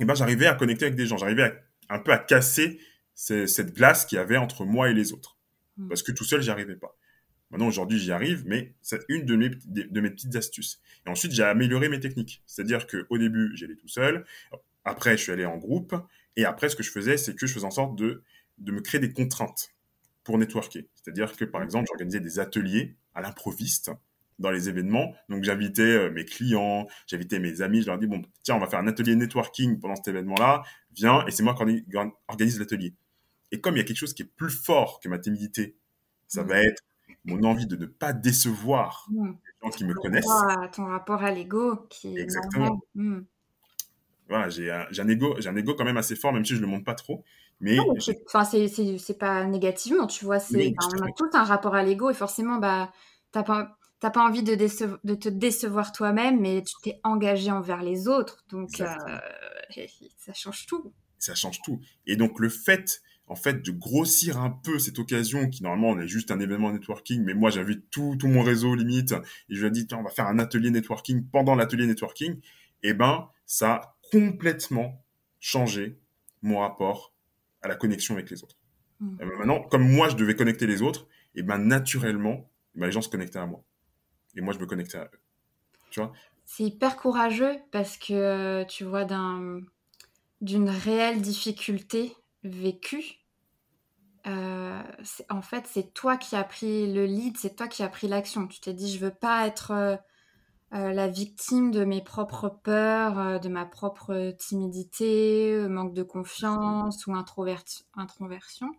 eh ben, j'arrivais à connecter avec des gens. J'arrivais un peu à casser cette glace qu'il y avait entre moi et les autres. Hmm. Parce que tout seul, j'y arrivais pas. Maintenant, aujourd'hui, j'y arrive, mais c'est une de mes, de mes petites astuces. Et ensuite, j'ai amélioré mes techniques. C'est-à-dire qu'au début, j'allais tout seul. Après, je suis allé en groupe. Et après, ce que je faisais, c'est que je faisais en sorte de, de me créer des contraintes pour networker. C'est-à-dire que, par exemple, j'organisais des ateliers à l'improviste dans les événements. Donc, j'invitais euh, mes clients, j'invitais mes amis, je leur dis, bon, tiens, on va faire un atelier networking pendant cet événement-là, viens, et c'est moi qui organise l'atelier. Et comme il y a quelque chose qui est plus fort que ma timidité, ça mmh. va être mon envie de ne pas décevoir mmh. les gens qui me connaissent. ton rapport à l'ego qui est Exactement. Mmh. Voilà, j'ai un, un, ego, j'ai un ego quand même assez fort, même si je le montre pas trop. Mais, enfin, c'est pas négativement, tu vois. C'est, on a tous un rapport à l'ego et forcément, bah, t'as pas, t'as pas envie de, de te décevoir toi-même, mais tu t'es engagé envers les autres, donc euh, ça change tout. Ça change tout. Et donc le fait en fait, de grossir un peu cette occasion qui, normalement, on est juste un événement networking, mais moi, j'invite tout, tout mon réseau, limite, et je lui ai dit, tiens, on va faire un atelier networking pendant l'atelier networking, et eh ben, ça a complètement changé mon rapport à la connexion avec les autres. Mmh. Ben, maintenant, comme moi, je devais connecter les autres, et eh ben, naturellement, eh ben, les gens se connectaient à moi. Et moi, je me connectais à eux. Tu vois? C'est hyper courageux parce que, tu vois, d'une réelle difficulté, vécu, euh, en fait, c'est toi qui as pris le lead, c'est toi qui as pris l'action. Tu t'es dit, je veux pas être euh, euh, la victime de mes propres peurs, de ma propre timidité, manque de confiance ou introversion.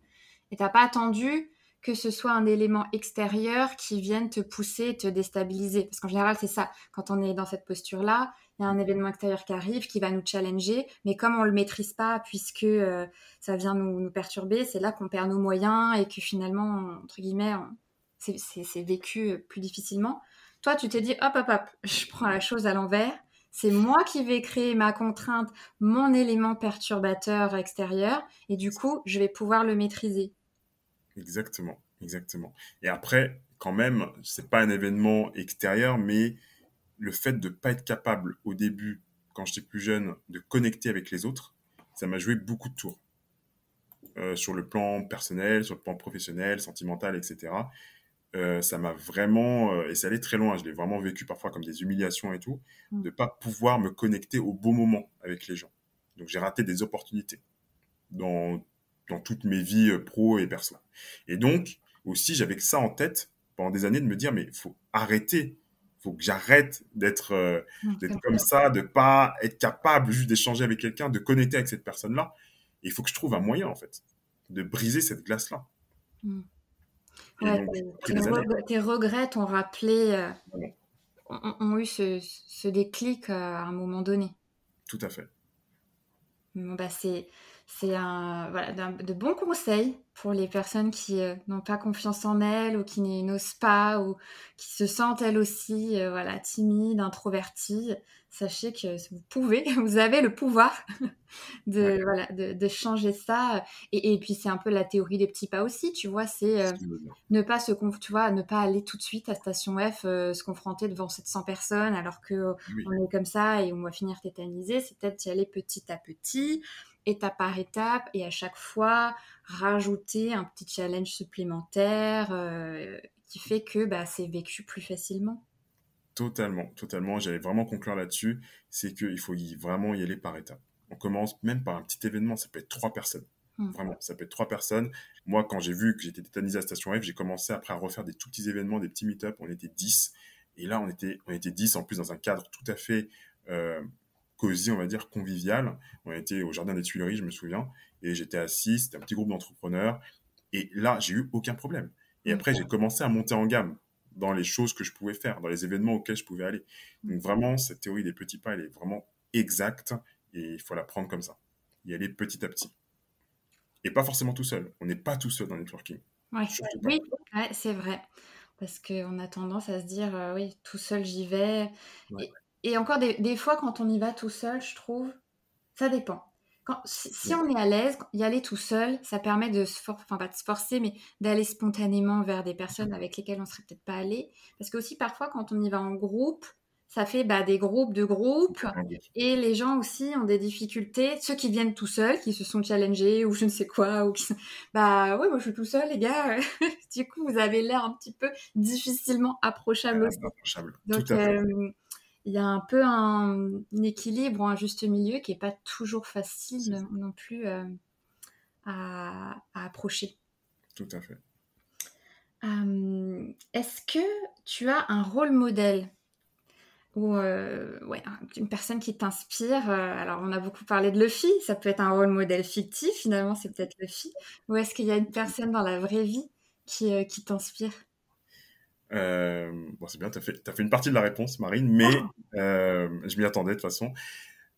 Et t'as pas attendu que ce soit un élément extérieur qui vienne te pousser, te déstabiliser. Parce qu'en général, c'est ça. Quand on est dans cette posture-là, il y a un événement extérieur qui arrive, qui va nous challenger, mais comme on le maîtrise pas, puisque euh, ça vient nous, perturber, c'est là qu'on perd nos moyens et que finalement, entre guillemets, c'est vécu plus difficilement. Toi, tu t'es dit, hop, hop, hop, je prends la chose à l'envers. C'est moi qui vais créer ma contrainte, mon élément perturbateur extérieur, et du coup, je vais pouvoir le maîtriser. Exactement, exactement. Et après, quand même, c'est pas un événement extérieur, mais le fait de ne pas être capable au début, quand j'étais plus jeune, de connecter avec les autres, ça m'a joué beaucoup de tours. Euh, sur le plan personnel, sur le plan professionnel, sentimental, etc. Euh, ça m'a vraiment, euh, et ça allait très loin, je l'ai vraiment vécu parfois comme des humiliations et tout, mm. de pas pouvoir me connecter au bon moment avec les gens. Donc j'ai raté des opportunités dans, dans toutes mes vies pro et perso. Et donc, aussi, j'avais que ça en tête pendant des années de me dire, mais il faut arrêter faut que j'arrête d'être euh, comme ça, de pas être capable juste d'échanger avec quelqu'un, de connecter avec cette personne-là. Il faut que je trouve un moyen, en fait, de briser cette glace-là. Hmm. tes, regrets t'ont rappelé, euh, ont, eu ce, déclic euh, à un moment donné. Tout à fait. bah c'est c'est un, voilà, de bons conseils pour les personnes qui euh, n'ont pas confiance en elles ou qui n'osent pas ou qui se sentent elles aussi euh, voilà, timides, introverties. Sachez que vous pouvez, vous avez le pouvoir de, voilà, de, de, changer ça. Et, et puis c'est un peu la théorie des petits pas aussi, tu vois, c'est euh, ne pas se tu vois, ne pas aller tout de suite à station F, se confronter devant 700 personnes alors que on est comme ça et on va finir tétanisé. C'est peut-être y aller petit à petit étape par étape et à chaque fois rajouter un petit challenge supplémentaire euh, qui fait que bah, c'est vécu plus facilement. Totalement, totalement. J'allais vraiment conclure là-dessus. C'est qu'il faut y, vraiment y aller par étapes. On commence même par un petit événement. Ça peut être trois personnes. Hmm. Vraiment, ça peut être trois personnes. Moi, quand j'ai vu que j'étais tétanisé à Station F, j'ai commencé après à refaire des tout petits événements, des petits meet-up. On était 10. Et là, on était, on était 10 en plus dans un cadre tout à fait euh, cosy, on va dire, convivial. On était au Jardin des Tuileries, je me souviens, et j'étais assis, c'était un petit groupe d'entrepreneurs, et là, j'ai eu aucun problème. Et après, j'ai commencé à monter en gamme dans les choses que je pouvais faire, dans les événements auxquels je pouvais aller. Donc vraiment, cette théorie des petits pas, elle est vraiment exacte, et il faut la prendre comme ça. Y aller petit à petit. Et pas forcément tout seul. On n'est pas tout seul dans le networking. Oui, c'est vrai. Parce qu'on a tendance à se dire, euh, oui, tout seul j'y vais. Et encore des, fois, quand on y va tout seul, je trouve, Ça dépend. Quand, si, si on est à l'aise, y aller tout seul, ça permet de se, for- enfin, pas de se forcer, mais d'aller spontanément vers des personnes avec lesquelles on serait peut-être pas allé. Parce que aussi parfois, quand on y va en groupe, ça fait bah, des groupes de groupes. Et les gens aussi ont des difficultés. Ceux qui viennent tout seuls, qui se sont challengés ou je ne sais quoi, ou qui sont... Bah ouais, moi je suis tout seul, les gars. du coup, vous avez l'air un petit peu difficilement approchable aussi. Approchable. Donc, Tout à fait. euh, il y a un peu un, un équilibre ou un juste milieu qui n'est pas toujours facile non, plus euh, à, à approcher. Tout à fait. Euh, Est-ce que tu as un rôle modèle ou euh, ouais, un- une personne qui t'inspire Alors, on a beaucoup parlé de Luffy, ça peut être un rôle modèle fictif, finalement, c'est peut-être Luffy. Ou est-ce qu'il y a une personne dans la vraie vie qui, qui t'inspire? Euh, bon, c'est bien, tu as fait, t'as fait une partie de la réponse, Marine, mais euh, je m'y attendais de toute façon.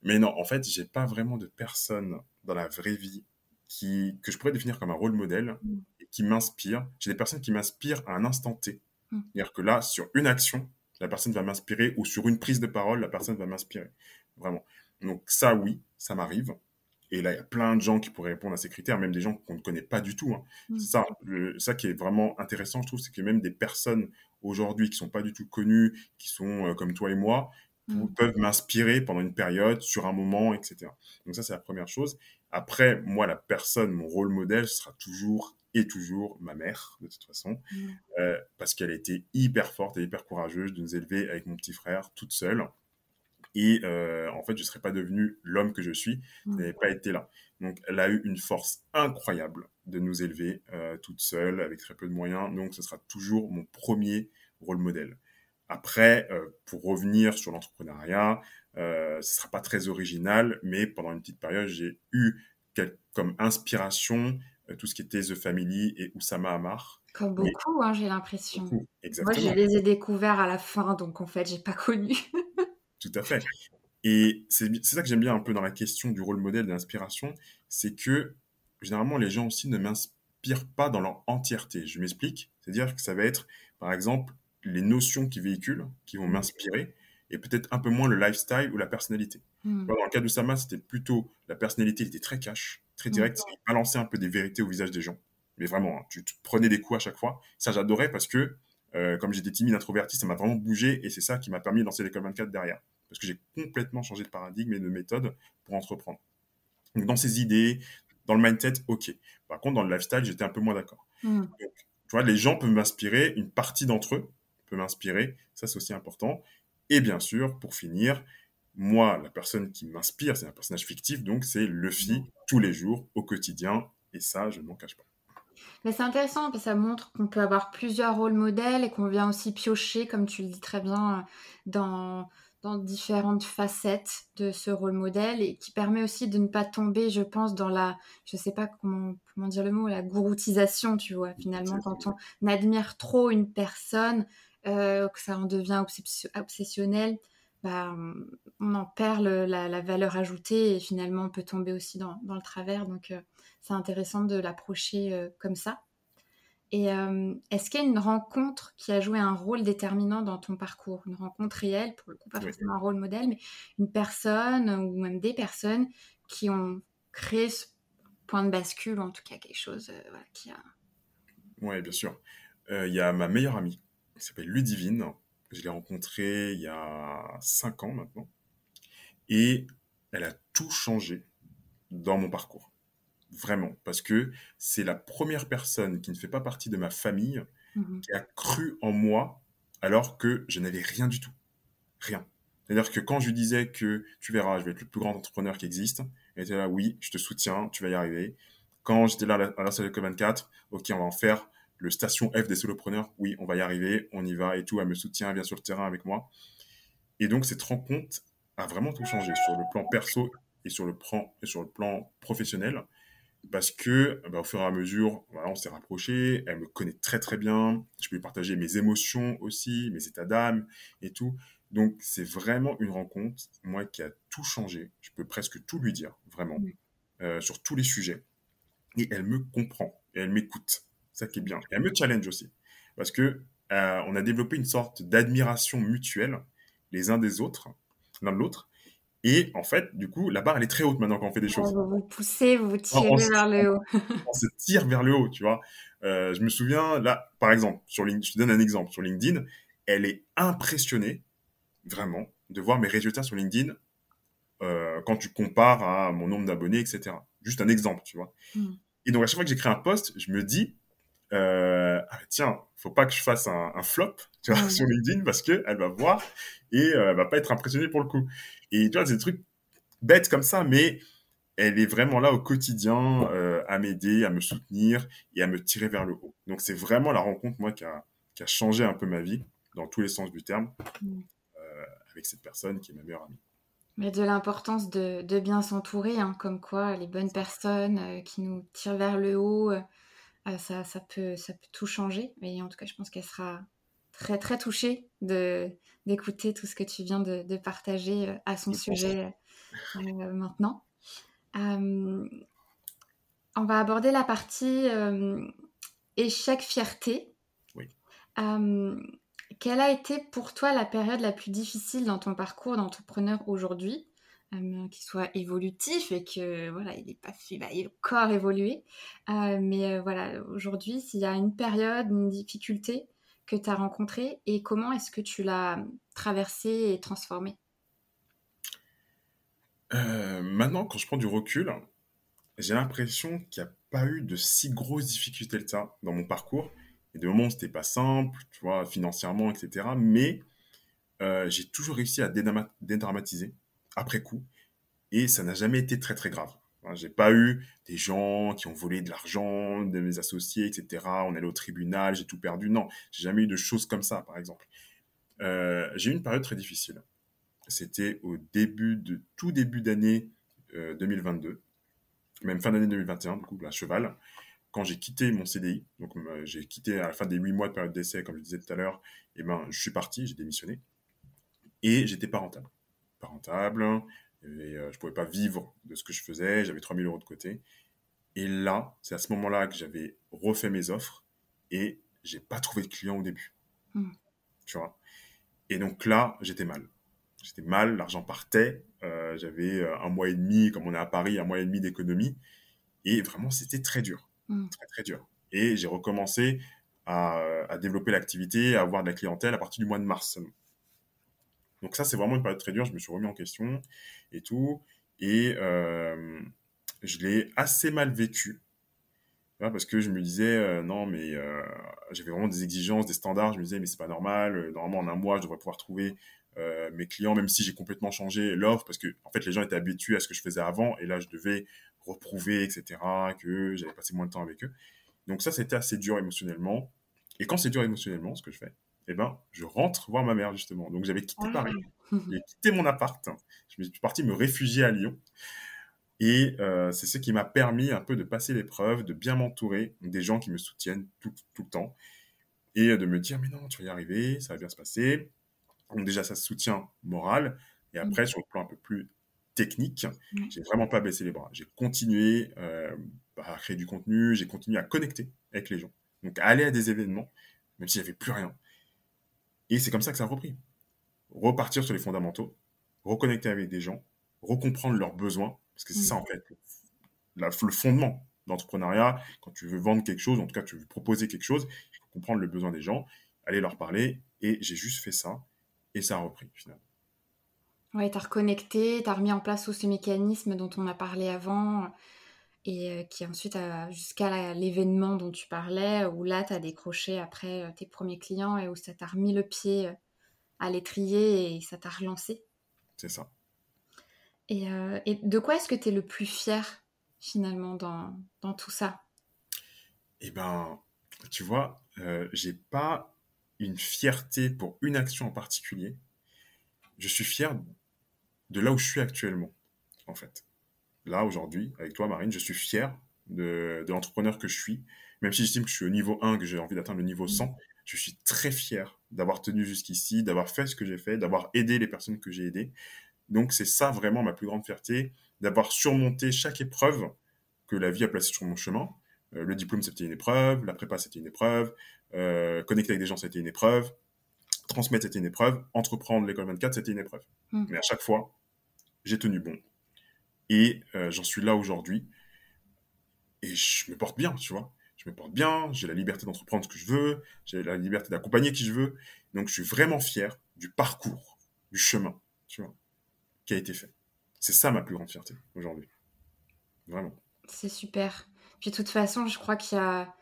Mais non, en fait, j'ai pas vraiment de personne dans la vraie vie qui, que je pourrais définir comme un rôle modèle Mm. et qui m'inspire. J'ai des personnes qui m'inspirent à un instant T. Mm. C'est-à-dire que là, sur une action, la personne va m'inspirer ou sur une prise de parole, la personne va m'inspirer. Vraiment. Donc ça, oui, ça m'arrive. Et là, il y a plein de gens qui pourraient répondre à ces critères, même des gens qu'on ne connaît pas du tout. hein. Mm. C'est ça, le- ça qui est vraiment intéressant, je trouve, c'est que même des personnes aujourd'hui qui sont pas du tout connues, qui sont euh, comme toi et moi, Mm. pou- peuvent m'inspirer pendant une période, sur un moment, etc. Donc ça, c'est la première chose. Après, moi, la personne, mon rôle modèle, ce sera toujours et toujours ma mère, de toute façon, Mm. euh, parce qu'elle a été hyper forte et hyper courageuse de nous élever avec mon petit frère toute seule. Et euh, en fait, je ne serais pas devenu l'homme que je suis si elle Mm. n'avait pas été là. Donc, elle a eu une force incroyable de nous élever euh, toute seule, avec très peu de moyens. Donc, ce sera toujours mon premier rôle modèle. Après, euh, pour revenir sur l'entrepreneuriat, euh, ce sera pas très original, mais pendant une petite période, j'ai eu comme inspiration tout ce qui était The Family et Oussama Hamar. Comme Mais- beaucoup, hein, j'ai l'impression. Moi, Exactement. je les ai découverts à la fin, donc en fait, j'ai pas connu. Tout à fait. Et c'est ça que j'aime bien un peu dans la question du rôle modèle de l'inspiration, c'est que généralement les gens aussi ne m'inspirent pas dans leur entièreté. Je m'explique, c'est-à-dire que ça va être par exemple les notions qu'ils véhiculent qui vont m'inspirer et peut-être un peu moins le lifestyle ou la personnalité. Mm. Dans le cas d'Oussama, c'était plutôt la personnalité, il était très cash, très direct, il balançait un peu des vérités au visage des gens. Mais vraiment, hein, tu te prenais des coups à chaque fois. Ça, j'adorais parce que, euh, comme j'étais timide, introverti, ça m'a vraiment bougé et c'est ça qui m'a permis de lancer l'école 24 derrière. Parce que j'ai complètement changé de paradigme et de méthode pour entreprendre. Donc, dans ces idées, dans le mindset, ok. Par contre, dans le lifestyle, j'étais un peu moins d'accord. Mm. Tu vois, les gens peuvent m'inspirer, une partie d'entre eux peut m'inspirer, ça c'est aussi important. Et bien sûr, pour finir, moi, la personne qui m'inspire, c'est un personnage fictif, donc c'est Luffy tous les jours, au quotidien, et ça, je ne m'en cache pas. Mais c'est intéressant parce que ça montre qu'on peut avoir plusieurs rôles modèles et qu'on vient aussi piocher, comme tu le dis très bien, euh, dans, dans différentes facettes de ce rôle modèle et qui permet aussi de ne pas tomber, je pense, dans la, je sais pas comment, comment dire le mot, la gouroutisation, tu vois, finalement, quand on admire trop une personne, euh, que ça en devient obsess- obsessionnel, bah, on en perd le- la, la valeur ajoutée et finalement on peut tomber aussi dans, dans le travers. Donc euh, c'est intéressant de l'approcher euh, comme ça. Et euh, est-ce qu'il y a une rencontre qui a joué un rôle déterminant dans ton parcours? Une rencontre réelle, pour le coup, pas Oui. forcément un rôle modèle, mais une personne ou même des personnes qui ont créé ce point de bascule, ou en tout cas quelque chose voilà, qui a... Ouais, bien sûr. Il y a ma meilleure amie, qui s'appelle Ludivine. Je l'ai rencontrée il y a 5 ans maintenant. Et elle a tout changé dans mon parcours. Vraiment. Parce que c'est la première personne qui ne fait pas partie de ma famille Mhm. qui a cru en moi alors que je n'avais rien du tout. Rien. C'est-à-dire que quand je lui disais que tu verras, je vais être le plus grand entrepreneur qui existe, elle était là, oui, je te soutiens, tu vas y arriver. Quand j'étais là à la, à la salle de 24, ok, on va en faire le station F des solopreneurs, oui, on va y arriver, on y va et tout, elle me soutient, elle vient sur le terrain avec moi. Et donc cette rencontre a vraiment tout changé sur le plan perso et sur le plan, et sur le plan professionnel parce que bah, au fur et à mesure, voilà, on s'est rapprochés, elle me connaît très très bien, je peux lui partager mes émotions aussi, mes états d'âme et tout. Donc c'est vraiment une rencontre, moi, qui a tout changé. Je peux presque tout lui dire, vraiment, euh, sur tous les sujets. Et elle me comprend, et elle m'écoute. Ça qui est bien. Et elle me challenge aussi, parce que euh, on a développé une sorte d'admiration mutuelle les uns des autres, l'un de l'autre. Et en fait, du coup, la barre, elle est très haute maintenant quand on fait des choses. Vous vous poussez, vous vous tirez se- vers le haut. on se tire vers le haut, tu vois. Euh, je me souviens, là, par exemple, sur LinkedIn, je te donne un exemple. Sur LinkedIn, elle est impressionnée, vraiment, de voir mes résultats sur LinkedIn euh, quand tu compares à mon nombre d'abonnés, etc. Juste un exemple, tu vois. Mm. Et donc, à chaque fois que j'écris un post, je me dis, euh, ah, tiens, faut pas que je fasse un, un flop, tu vois, Mm. sur LinkedIn, parce que elle va voir et euh, elle va pas être impressionnée pour le coup. Et tu vois, c'est des trucs bêtes comme ça, mais elle est vraiment là au quotidien euh, à m'aider, à me soutenir et à me tirer vers le haut. Donc c'est vraiment la rencontre, moi, qui a, qui a changé un peu ma vie, dans tous les sens du terme, Mm. euh, avec cette personne qui est ma meilleure amie. Mais de l'importance de, de bien s'entourer, hein, comme quoi les bonnes personnes euh, qui nous tirent vers le haut, ça, ça, peut, ça peut tout changer. Et en tout cas, je pense qu'elle sera très très touchée de d'écouter tout ce que tu viens de, de partager euh, à son sujet euh, maintenant. Euh, on va aborder la partie euh, échec-fierté. Oui. Euh, quelle a été pour toi la période la plus difficile dans ton parcours d'entrepreneur aujourd'hui? Euh, Qui soit évolutif et que voilà, il est pas il va encore évoluer. Euh, mais euh, voilà, aujourd'hui, s'il y a une période, une difficulté que tu as rencontrée et comment est-ce que tu l'as traversée et transformée? Euh, maintenant, quand je prends du recul, j'ai l'impression qu'il n'y a pas eu de si grosses difficultés que ça dans mon parcours. Et de moments où c'était pas simple, tu vois, financièrement, etc. Mais j'ai toujours réussi à dédramatiser après coup. Et ça n'a jamais été très, très grave. Hein, J'ai pas eu des gens qui ont volé de l'argent de mes associés, etc. On allait au tribunal, j'ai tout perdu. Non, j'ai jamais eu de choses comme ça, par exemple. Euh, j'ai eu une période très difficile. C'était au début de tout début d'année euh, 2022, même fin d'année 2021, du coup, à cheval, quand j'ai quitté mon CDI. Donc, euh, j'ai quitté à la fin des huit mois de période d'essai, comme je disais tout à l'heure. Et ben, je suis parti, j'ai démissionné, et j'étais pas rentable. Pas rentable, et euh, je pouvais pas vivre de ce que je faisais. J'avais 3000 euros de côté. Et là, c'est à ce moment-là que j'avais refait mes offres et j'ai pas trouvé de clients au début. Mm. Tu vois? Et donc là, j'étais mal. J'étais mal, l'argent partait. euh, j'avais euh, un mois et demi, comme on est à Paris, un mois et demi d'économie. Et vraiment, c'était très dur. Mm. Très, très dur. Et j'ai recommencé à, à développer l'activité, à avoir de la clientèle à partir du mois de mars seulement. Donc ça, c'est vraiment une période très dure. Je me suis remis en question et tout. Et euh, je l'ai assez mal vécu. Parce que je me disais, euh, non, mais euh, j'avais vraiment des exigences, des standards. Je me disais, mais c'est pas normal. Normalement, en un mois, je devrais pouvoir trouver mes clients, même si j'ai complètement changé l'offre, parce que en fait, les gens étaient habitués à ce que je faisais avant. Et là, je devais reprouver, etc., que j'avais passé moins de temps avec eux. Donc ça, c'était assez dur émotionnellement. Et quand c'est dur émotionnellement, ce que je fais, eh ben, je rentre voir ma mère, justement. Donc j'avais quitté Ah. Paris. J'ai quitté mon appart. Je suis parti me réfugier à Lyon. Et euh, c'est ce qui m'a permis un peu de passer l'épreuve, de bien m'entourer des gens qui me soutiennent tout, tout le temps. Et de me dire, mais non, tu vas y arriver, ça va bien se passer. Donc déjà, ça soutient moral. Et après, sur le plan un peu plus technique, Ouais. j'ai vraiment pas baissé les bras. J'ai continué euh, à créer du contenu, j'ai continué à connecter avec les gens. Donc à aller à des événements, même s'il n'y avait plus rien. Et c'est comme ça que ça a repris. Repartir sur les fondamentaux, reconnecter avec des gens, recomprendre leurs besoins, parce que c'est Mm. ça en fait, la- le fondement d'entrepreneuriat. Quand tu veux vendre quelque chose, en tout cas tu veux proposer quelque chose, il faut comprendre le besoin des gens, aller leur parler. Et j'ai juste fait ça, et ça a repris finalement. Ouais, t'as reconnecté, t'as remis en place tous ces mécanismes dont on a parlé avant et qui ensuite a jusqu'à l'événement dont tu parlais où là t'as décroché après tes premiers clients et où ça t'a remis le pied à l'étrier et ça t'a relancé. C'est ça. Et, euh, et de quoi est-ce que t'es le plus fier finalement dans, dans tout ça? Eh ben, tu vois, euh, j'ai pas une fierté pour une action en particulier. Je suis fier de là où je suis actuellement, en fait. Là, aujourd'hui, avec toi, Marine, je suis fier de, de l'entrepreneur que je suis. Même si j'estime que je suis au niveau 1, que j'ai envie d'atteindre le niveau 100, je suis très fier d'avoir tenu jusqu'ici, d'avoir fait ce que j'ai fait, d'avoir aidé les personnes que j'ai aidées. Donc, c'est ça vraiment ma plus grande fierté, d'avoir surmonté chaque épreuve que la vie a placée sur mon chemin. Euh, le diplôme, c'était une épreuve, la prépa, c'était une épreuve, euh, connecter avec des gens, c'était une épreuve, transmettre, c'était une épreuve, entreprendre l'école 24, c'était une épreuve. Mm. Mais à chaque fois, j'ai tenu bon. Et euh, j'en suis là aujourd'hui. Et je me porte bien, tu vois. Je me porte bien, j'ai la liberté d'entreprendre ce que je veux, j'ai la liberté d'accompagner qui je veux. Donc je suis vraiment fier du parcours, du chemin, tu vois, qui a été fait. C'est ça ma plus grande fierté aujourd'hui. Vraiment. C'est super. Puis de toute façon, je crois qu'il y a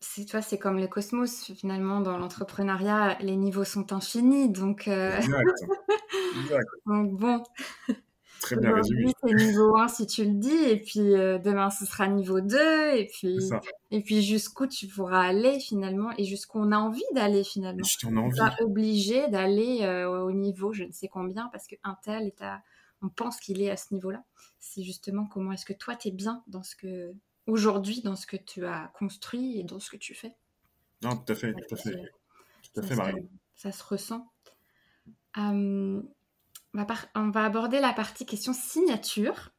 c'est toi, c'est comme le cosmos finalement dans l'entrepreneuriat, les niveaux sont infinis, donc. Euh... Exact. exact. donc bon. Très bien résumé. C'est niveau 1 si tu le dis, et puis euh, demain ce sera niveau 2, et puis, et puis jusqu'où tu pourras aller finalement, et jusqu'où on a envie d'aller finalement. Je t'en envie. pas obligé d'aller euh, au niveau je ne sais combien, parce qu'un tel est à. On pense qu'il est à ce niveau-là. C'est justement comment est-ce que toi tu es bien dans ce que aujourd'hui dans ce que tu as construit et dans ce que tu fais. Non, tout à fait, tout à fait. Tout à fait, Marie. Ça, se ressent. On, va aborder la partie question signature.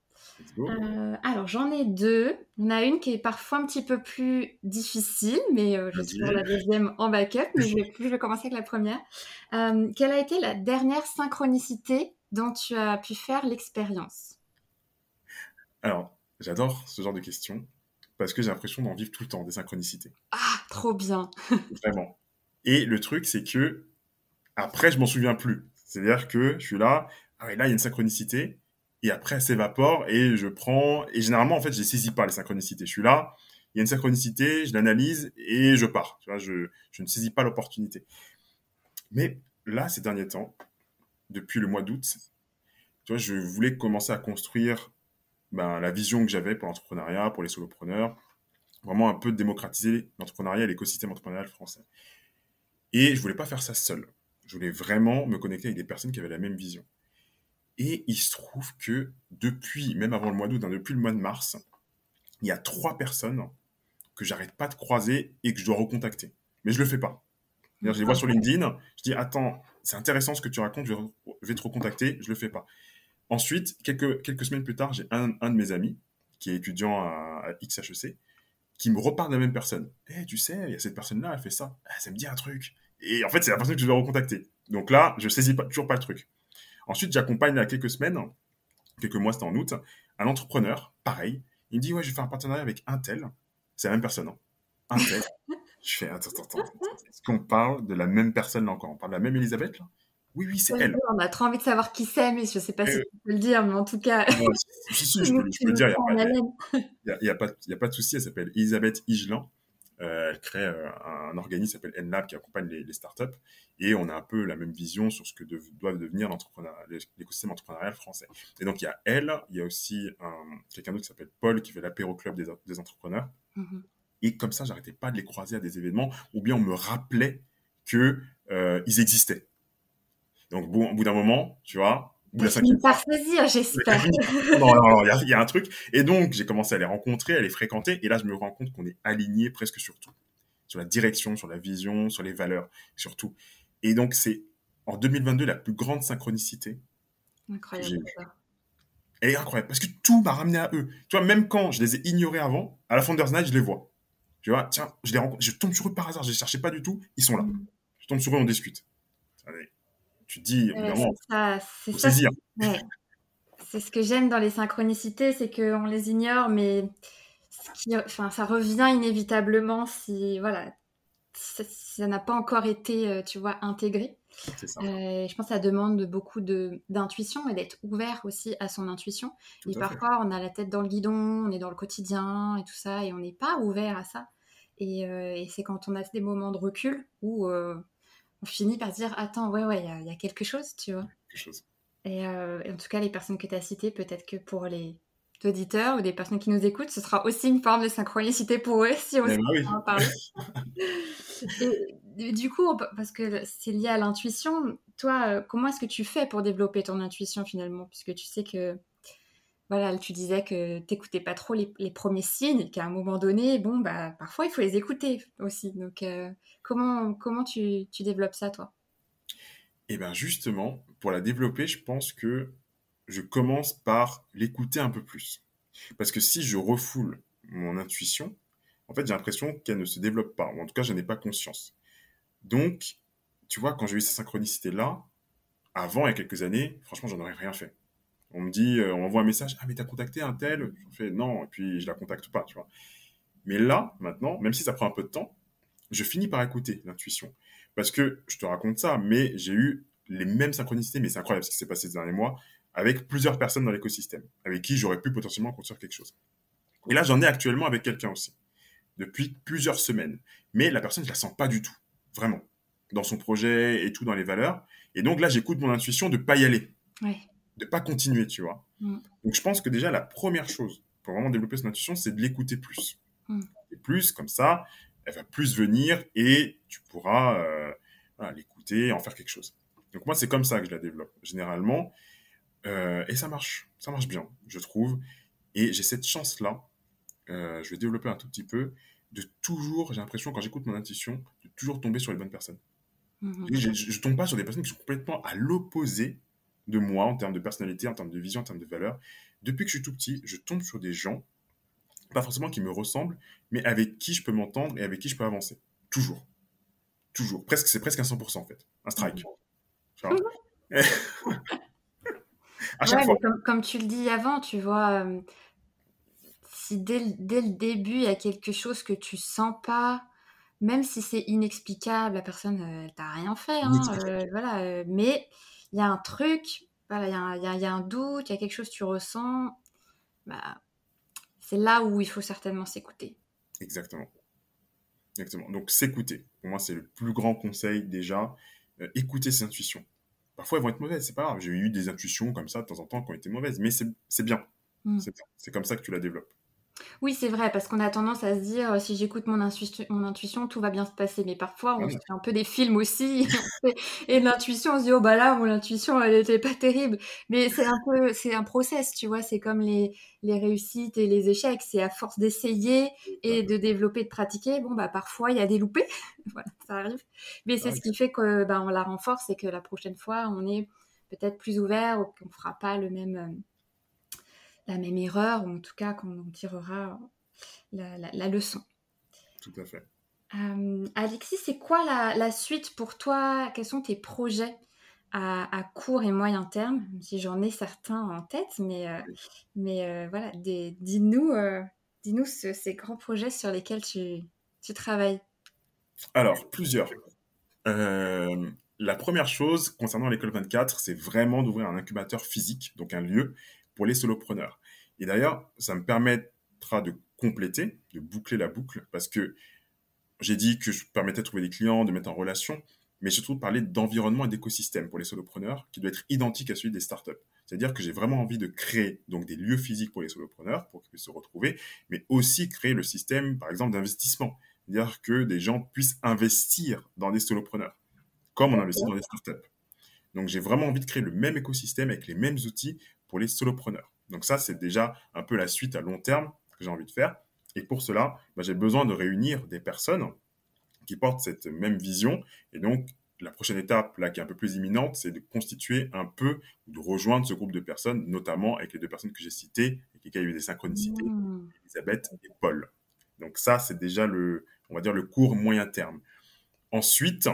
Euh, alors, j'en ai deux. On a une qui est parfois un petit peu plus difficile, mais euh, je suis la deuxième en backup. Mais je vais, je vais commencer avec la première. Hum, quelle a été la dernière synchronicité dont tu as pu faire l'expérience? Alors, j'adore ce genre de questions parce que j'ai l'impression d'en vivre tout le temps, des synchronicités. Ah, trop bien. Vraiment. Et le truc, c'est que après, je m'en souviens plus. C'est-à-dire que je suis là, ah là, il y a une synchronicité, et après, elle s'évapore, et je prends, et généralement, en fait, je ne saisis pas les synchronicités. Je suis là, il y a une synchronicité, je l'analyse, et je pars. Je, ne saisis pas l'opportunité. Mais là, ces derniers temps, depuis le mois d'août, tu je voulais commencer à construire ben, la vision que j'avais pour l'entrepreneuriat, pour les solopreneurs, vraiment un peu démocratiser l'entrepreneuriat et l'écosystème entrepreneurial français. Et je voulais pas faire ça seul. Je voulais vraiment me connecter avec des personnes qui avaient la même vision. Et il se trouve que depuis, même avant le mois d'août, hein, depuis le mois de mars, il y a trois personnes que j'arrête pas de croiser et que je dois recontacter. Mais je le fais pas. Je les vois sur LinkedIn, je dis attends, c'est intéressant ce que tu racontes, je vais te recontacter, je le fais pas. Ensuite, quelques, quelques semaines plus tard, j'ai un, un, de mes amis qui est étudiant à, XHEC qui me reparle de la même personne. Eh, tu sais, il y a cette personne-là, elle fait ça. Eh, ça me dit un truc. Et en fait, c'est la personne que je dois recontacter. Donc là, je saisis pas, toujours pas le truc. Ensuite, j'accompagne il y a quelques semaines, quelques mois, c'était en août, un entrepreneur, pareil. Il me dit, ouais, je vais faire un partenariat avec un tel. C'est la même personne. Hein. Un tel. je fais, attends, attends, attends. Est-ce qu'on parle de la même personne là encore? On parle de la même Elisabeth là? Oui, oui, c'est elle. On a trop envie de savoir qui c'est, mais je ne sais pas si euh, tu peux le dire, mais en tout cas. si, si, je peux, le dire. Il n'y a, pas, a pas de souci. Elle s'appelle Elisabeth Igelan. Euh, elle crée euh, un organisme qui s'appelle NLab qui accompagne les, startups. Et on a un peu la même vision sur ce que doivent devenir l'écosystème entrepreneurial français. Et donc, il y a elle, il y a aussi quelqu'un d'autre qui s'appelle Paul qui fait l'apéro club des, entrepreneurs. Mm-hmm. Et comme ça, j'arrêtais pas de les croiser à des événements, ou bien on me rappelait qu'ils ils existaient. Donc, bon, au bout d'un moment, tu vois, par saisir, j'espère. non, non, il y, y, a un truc. Et donc, j'ai commencé à les rencontrer, à les fréquenter. Et là, je me rends compte qu'on est aligné presque sur tout. Sur la direction, sur la vision, sur les valeurs, sur tout. Et donc, c'est en 2022 la plus grande synchronicité. Incroyable. Elle est incroyable parce que tout m'a ramené à eux. Tu vois, même quand je les ai ignorés avant, à la Founders Night, je les vois. Tu vois, tiens, je les rencontre, je tombe sur eux par hasard, je les cherchais pas du tout, ils sont là. Mm. Je tombe sur eux, on discute. Allez, tu dis, c'est ça. C'est ce que j'aime dans les synchronicités, c'est qu'on les ignore, mais enfin, ça revient inévitablement si, voilà, ça n'a pas encore été, euh, tu vois, intégré. Ça. Euh, je pense que ça demande beaucoup d'intuition et d'être ouvert aussi à son intuition. et parfois, on a la tête dans le guidon, on est dans le quotidien et tout ça, et on n'est pas ouvert à ça. Et, euh, et c'est quand on a des moments de recul où on finit par dire attends, ouais, ouais, il y, a quelque chose, tu vois. Quelque chose. Euh, et, en tout cas, les personnes que tu as citées, peut-être que pour les auditeurs ou des personnes qui nous écoutent, ce sera aussi une forme de synchronicité pour eux si on ben en parler. et, du coup, parce que c'est lié à l'intuition, toi, euh, comment est-ce que tu fais pour développer ton intuition finalement? Puisque tu sais que voilà, tu disais que tu n'écoutais pas trop les, premiers signes, qu'à un moment donné, bon, bah, parfois il faut les écouter aussi. Donc, euh, comment, comment tu, tu, développes ça, toi? Eh bien, justement, pour la développer, je pense que je commence par l'écouter un peu plus. Parce que si je refoule mon intuition, en fait, j'ai l'impression qu'elle ne se développe pas, ou en tout cas, je n'ai pas conscience. Donc, tu vois, quand j'ai eu cette synchronicité-là, avant, il y a quelques années, franchement, j'en aurais rien fait On me dit, euh, on envoie un message, ah mais t'as contacté un tel? Je fais non, et puis je la contacte pas, tu vois. Mais là, maintenant, même si ça prend un peu de temps, je finis par écouter l'intuition. Parce que, je te raconte ça, mais j'ai eu les mêmes synchronicités, mais c'est incroyable ce qui s'est passé ces derniers mois, avec plusieurs personnes dans l'écosystème, avec qui j'aurais pu potentiellement construire quelque chose. Et là, j'en ai actuellement avec quelqu'un aussi, depuis plusieurs semaines. Mais la personne, je la sens pas du tout, vraiment, dans son projet et tout, dans les valeurs. Et donc là, j'écoute mon intuition de pas y aller. De pas continuer, tu vois. Mm. Donc je pense que déjà, la première chose pour vraiment développer son intuition, c'est de l'écouter plus. Mm. Et plus, comme ça, elle va plus venir et tu pourras euh, l'écouter, en faire quelque chose. Donc moi, c'est comme ça que je la développe, généralement. Euh, et ça marche, ça marche bien, je trouve. Et j'ai cette chance-là, euh, je vais développer un tout petit peu, de toujours, j'ai l'impression, quand j'écoute mon intuition, de toujours tomber sur les bonnes personnes. Mhm. Et je, je tombe pas sur des personnes qui sont complètement à l'opposé de moi en termes de personnalité, en termes de vision, en termes de valeur. Depuis que je suis tout petit, je tombe sur des gens, pas forcément qui me ressemblent, mais avec qui je peux m'entendre et avec qui je peux avancer. Toujours. Toujours. Presque, c'est presque un 100% en fait. Un strike. Tu vois? À chaque Ouais, fois. mais comme, comme tu le dis avant, tu vois, euh, si dès, le- dès le début il y a quelque chose que tu sens pas, même si c'est inexplicable, la personne, euh, elle t'a rien fait, hein, euh, voilà, euh, mais il y a un truc, voilà, il y a un, il y a- il y a un doute, il y a quelque chose que tu ressens, bah, c'est là où il faut certainement s'écouter. Exactement. Exactement. Donc, s'écouter. Pour moi, c'est le plus grand conseil déjà. Euh, écouter ses intuitions. Parfois, elles vont être mauvaises, c'est pas grave. J'ai eu des intuitions comme ça de temps en temps qui ont été mauvaises, mais c'est bien. Mm. C'est bien. C'est comme ça que tu la développes. Oui, c'est vrai, parce qu'on a tendance à se dire, euh, si j'écoute mon intuition, mon intuition, tout va bien se passer. Mais parfois, on se fait un peu des films aussi. Et l'intuition, on se dit, oh bah là, mon intuition, elle était pas terrible. Mais c'est un peu, c'est un process, tu vois. C'est comme les, les réussites et les échecs. C'est à force d'essayer et de développer, de pratiquer. Bon, bah parfois, il y a des loupés. voilà, ça arrive. Mais c'est ce qui fait que, bah, on la renforce et que la prochaine fois, on est peut-être plus ouvert ou qu'on fera pas le même, euh, la même erreur, ou en tout cas qu'on en tirera la, la- la leçon. Tout à fait. Euh, Alexis, c'est quoi la, la suite pour toi? Quels sont tes projets à, à court et moyen terme? Même Si j'en ai certains en tête, mais, euh, mais euh, voilà, dis-nous dis-nous ce- ces grands projets sur lesquels tu, tu travailles. Alors, plusieurs. La première chose concernant l'école 24, c'est vraiment d'ouvrir un incubateur physique, donc un lieu pour les solopreneurs. Et d'ailleurs, ça me permettra de compléter, de boucler la boucle, parce que j'ai dit que je permettais de trouver des clients, de mettre en relation, mais surtout de parler d'environnement et d'écosystème pour les solopreneurs qui doit être identique à celui des startups. C'est-à-dire que j'ai vraiment envie de créer donc des lieux physiques pour les solopreneurs pour qu'ils puissent se retrouver, mais aussi créer le système, par exemple, d'investissement. C'est-à-dire que des gens puissent investir dans des solopreneurs, comme on investit dans des startups. Donc j'ai vraiment envie de créer le même écosystème avec les mêmes outils pour les solopreneurs. Donc ça, c'est déjà un peu la suite à long terme que j'ai envie de faire. Et pour cela, bah, j'ai besoin de réunir des personnes qui portent cette même vision. Et donc, la prochaine étape, là, qui est un peu plus imminente, c'est de constituer un peu, de rejoindre ce groupe de personnes, notamment avec les deux personnes que j'ai citées, et qui ont eu des synchronicités, Mmh. Elisabeth et Paul. Donc ça, c'est déjà le, on va dire, le court moyen terme. Ensuite,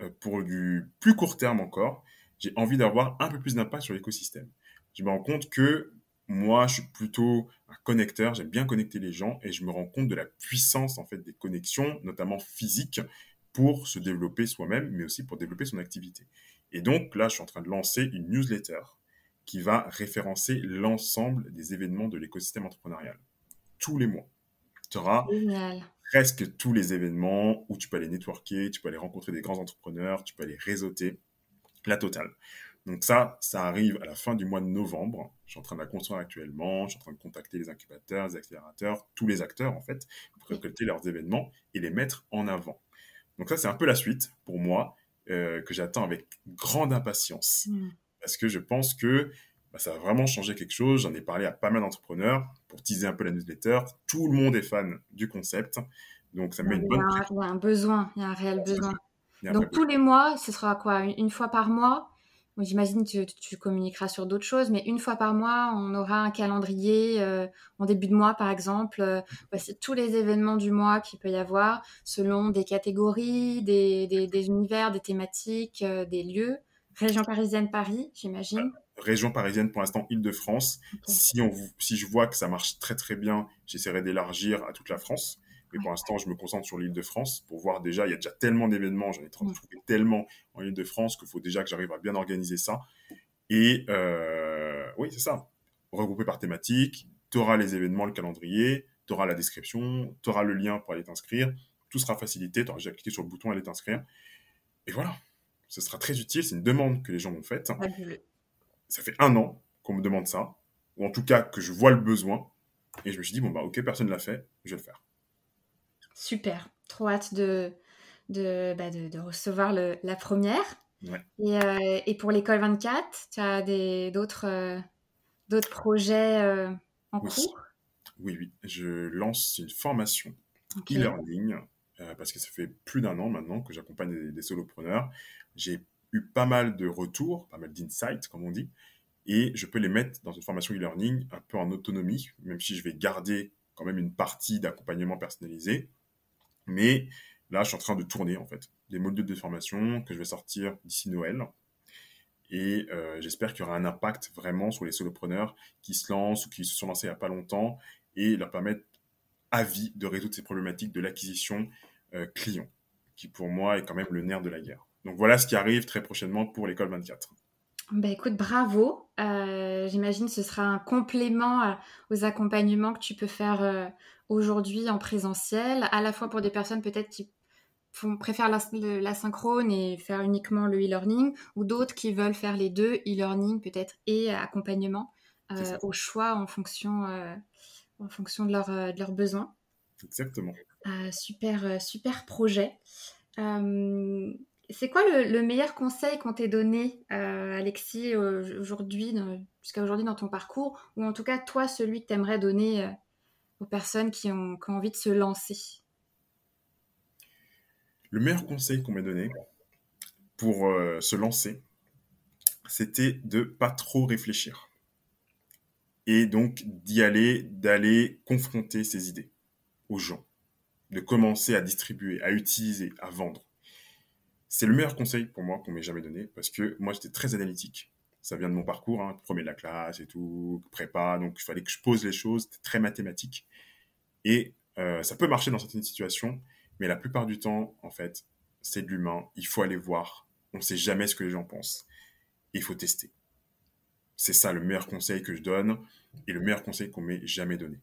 euh, pour du plus court terme encore, j'ai envie d'avoir un peu plus d'impact sur l'écosystème. Je me rends compte que moi, je suis plutôt un connecteur, j'aime bien connecter les gens et je me rends compte de la puissance en fait des connexions, notamment physiques, pour se développer soi-même, mais aussi pour développer son activité. Et donc là, je suis en train de lancer une newsletter qui va référencer l'ensemble des événements de l'écosystème entrepreneurial. Tous les mois. Tu auras Génial. presque tous les événements où tu peux aller networker, tu peux aller rencontrer des grands entrepreneurs, tu peux aller réseauter, la totale. Donc ça, ça arrive à la fin du mois de novembre. Je suis en train de la construire actuellement. Je suis en train de contacter les incubateurs, les accélérateurs, tous les acteurs en fait, pour récolter leurs événements et les mettre en avant. Donc ça, c'est un peu la suite pour moi euh, que j'attends avec grande impatience Mmh. parce que je pense que bah, ça va vraiment changer quelque chose. J'en ai parlé à pas mal d'entrepreneurs pour teaser un peu la newsletter. Tout le monde est fan du concept, donc ça me met une bonne un, il y a un besoin, il y a un réel besoin. Donc tous les mois, ce sera quoi? Une fois par mois? J'imagine que tu, tu communiqueras sur d'autres choses, mais une fois par mois, on aura un calendrier euh, en début de mois, par exemple. Euh, voici tous les événements du mois qu'il peut y avoir, selon des catégories, des, des- des univers, des thématiques, euh, des lieux. Région parisienne, Paris, j'imagine. région parisienne, pour l'instant, Île-de-France. Si, on, si je vois que ça marche très très bien, j'essaierai d'élargir à toute la France. Mais pour l'instant, je me concentre sur l'Île-de-France pour voir déjà, il y a déjà tellement d'événements, j'en ai Mm. trouvé tellement en Île-de-France qu'il faut déjà que j'arrive à bien organiser ça. Et euh, oui, c'est ça. Regrouper par thématique, tu auras les événements, le calendrier, tu auras la description, tu auras le lien pour aller t'inscrire. Tout sera facilité, tu auras déjà cliqué sur le bouton aller t'inscrire. Et voilà, ce sera très utile. C'est une demande que les gens m'ont faite. Ça fait un an qu'on me demande ça, ou en tout cas que je vois le besoin. Et je me suis dit, bon, bah ok, personne ne l'a fait, je vais le faire. Super. Trop hâte de, de, bah, de, de recevoir le, la première. Ouais. Et, euh, et pour l'école 24, tu as d'autres euh, d'autres projets euh, en Oui. cours? Oui, oui, je lance une formation e-learning, euh, parce que ça fait plus d'un an maintenant que j'accompagne des, des solopreneurs. J'ai eu pas mal de retours, pas mal d'insights, comme on dit, et je peux les mettre dans une formation e-learning un peu en autonomie, même si je vais garder quand même une partie d'accompagnement personnalisé. Mais là, je suis en train de tourner, en fait, des modules de formation que je vais sortir d'ici Noël. Et euh, j'espère qu'il y aura un impact vraiment sur les solopreneurs qui se lancent ou qui se sont lancés il n'y a pas longtemps et leur permettre à vie de résoudre ces problématiques de l'acquisition euh, client, qui pour moi est quand même le nerf de la guerre. Donc voilà ce qui arrive très prochainement pour l'école 24. Bah écoute, bravo. Euh, J'imagine que ce sera un complément euh, aux accompagnements que tu peux faire aujourd'hui en présentiel, à la fois pour des personnes peut-être qui font, préfèrent la, le- la synchrone et faire uniquement le e-learning, ou d'autres qui veulent faire les deux, e-learning peut-être et accompagnement, euh, au choix en fonction, euh, en fonction de, leur, euh, de leurs besoins. Exactement. Euh, super, super projet. C'est quoi le, le meilleur conseil qu'on t'ait donné, Alexis, aujourd'hui, jusqu'à aujourd'hui dans ton parcours, ou en tout cas toi, celui que tu aimerais donner aux personnes qui ont, envie de se lancer Le meilleur conseil qu'on m'ait donné pour euh, se lancer, c'était de pas trop réfléchir. Et donc d'y aller, d'aller confronter ses idées aux gens, de commencer à distribuer, à utiliser, à vendre. C'est le meilleur conseil pour moi qu'on m'ait jamais donné parce que moi j'étais très analytique. Ça vient de mon parcours, hein, premier de la classe et tout, prépa, donc il fallait que je pose les choses, très mathématique. Et euh, ça peut marcher dans certaines situations, mais la plupart du temps, en fait, c'est de l'humain. Il faut aller voir. On ne sait jamais ce que les gens pensent. Il faut tester. C'est ça le meilleur conseil que je donne et le meilleur conseil qu'on m'ait jamais donné.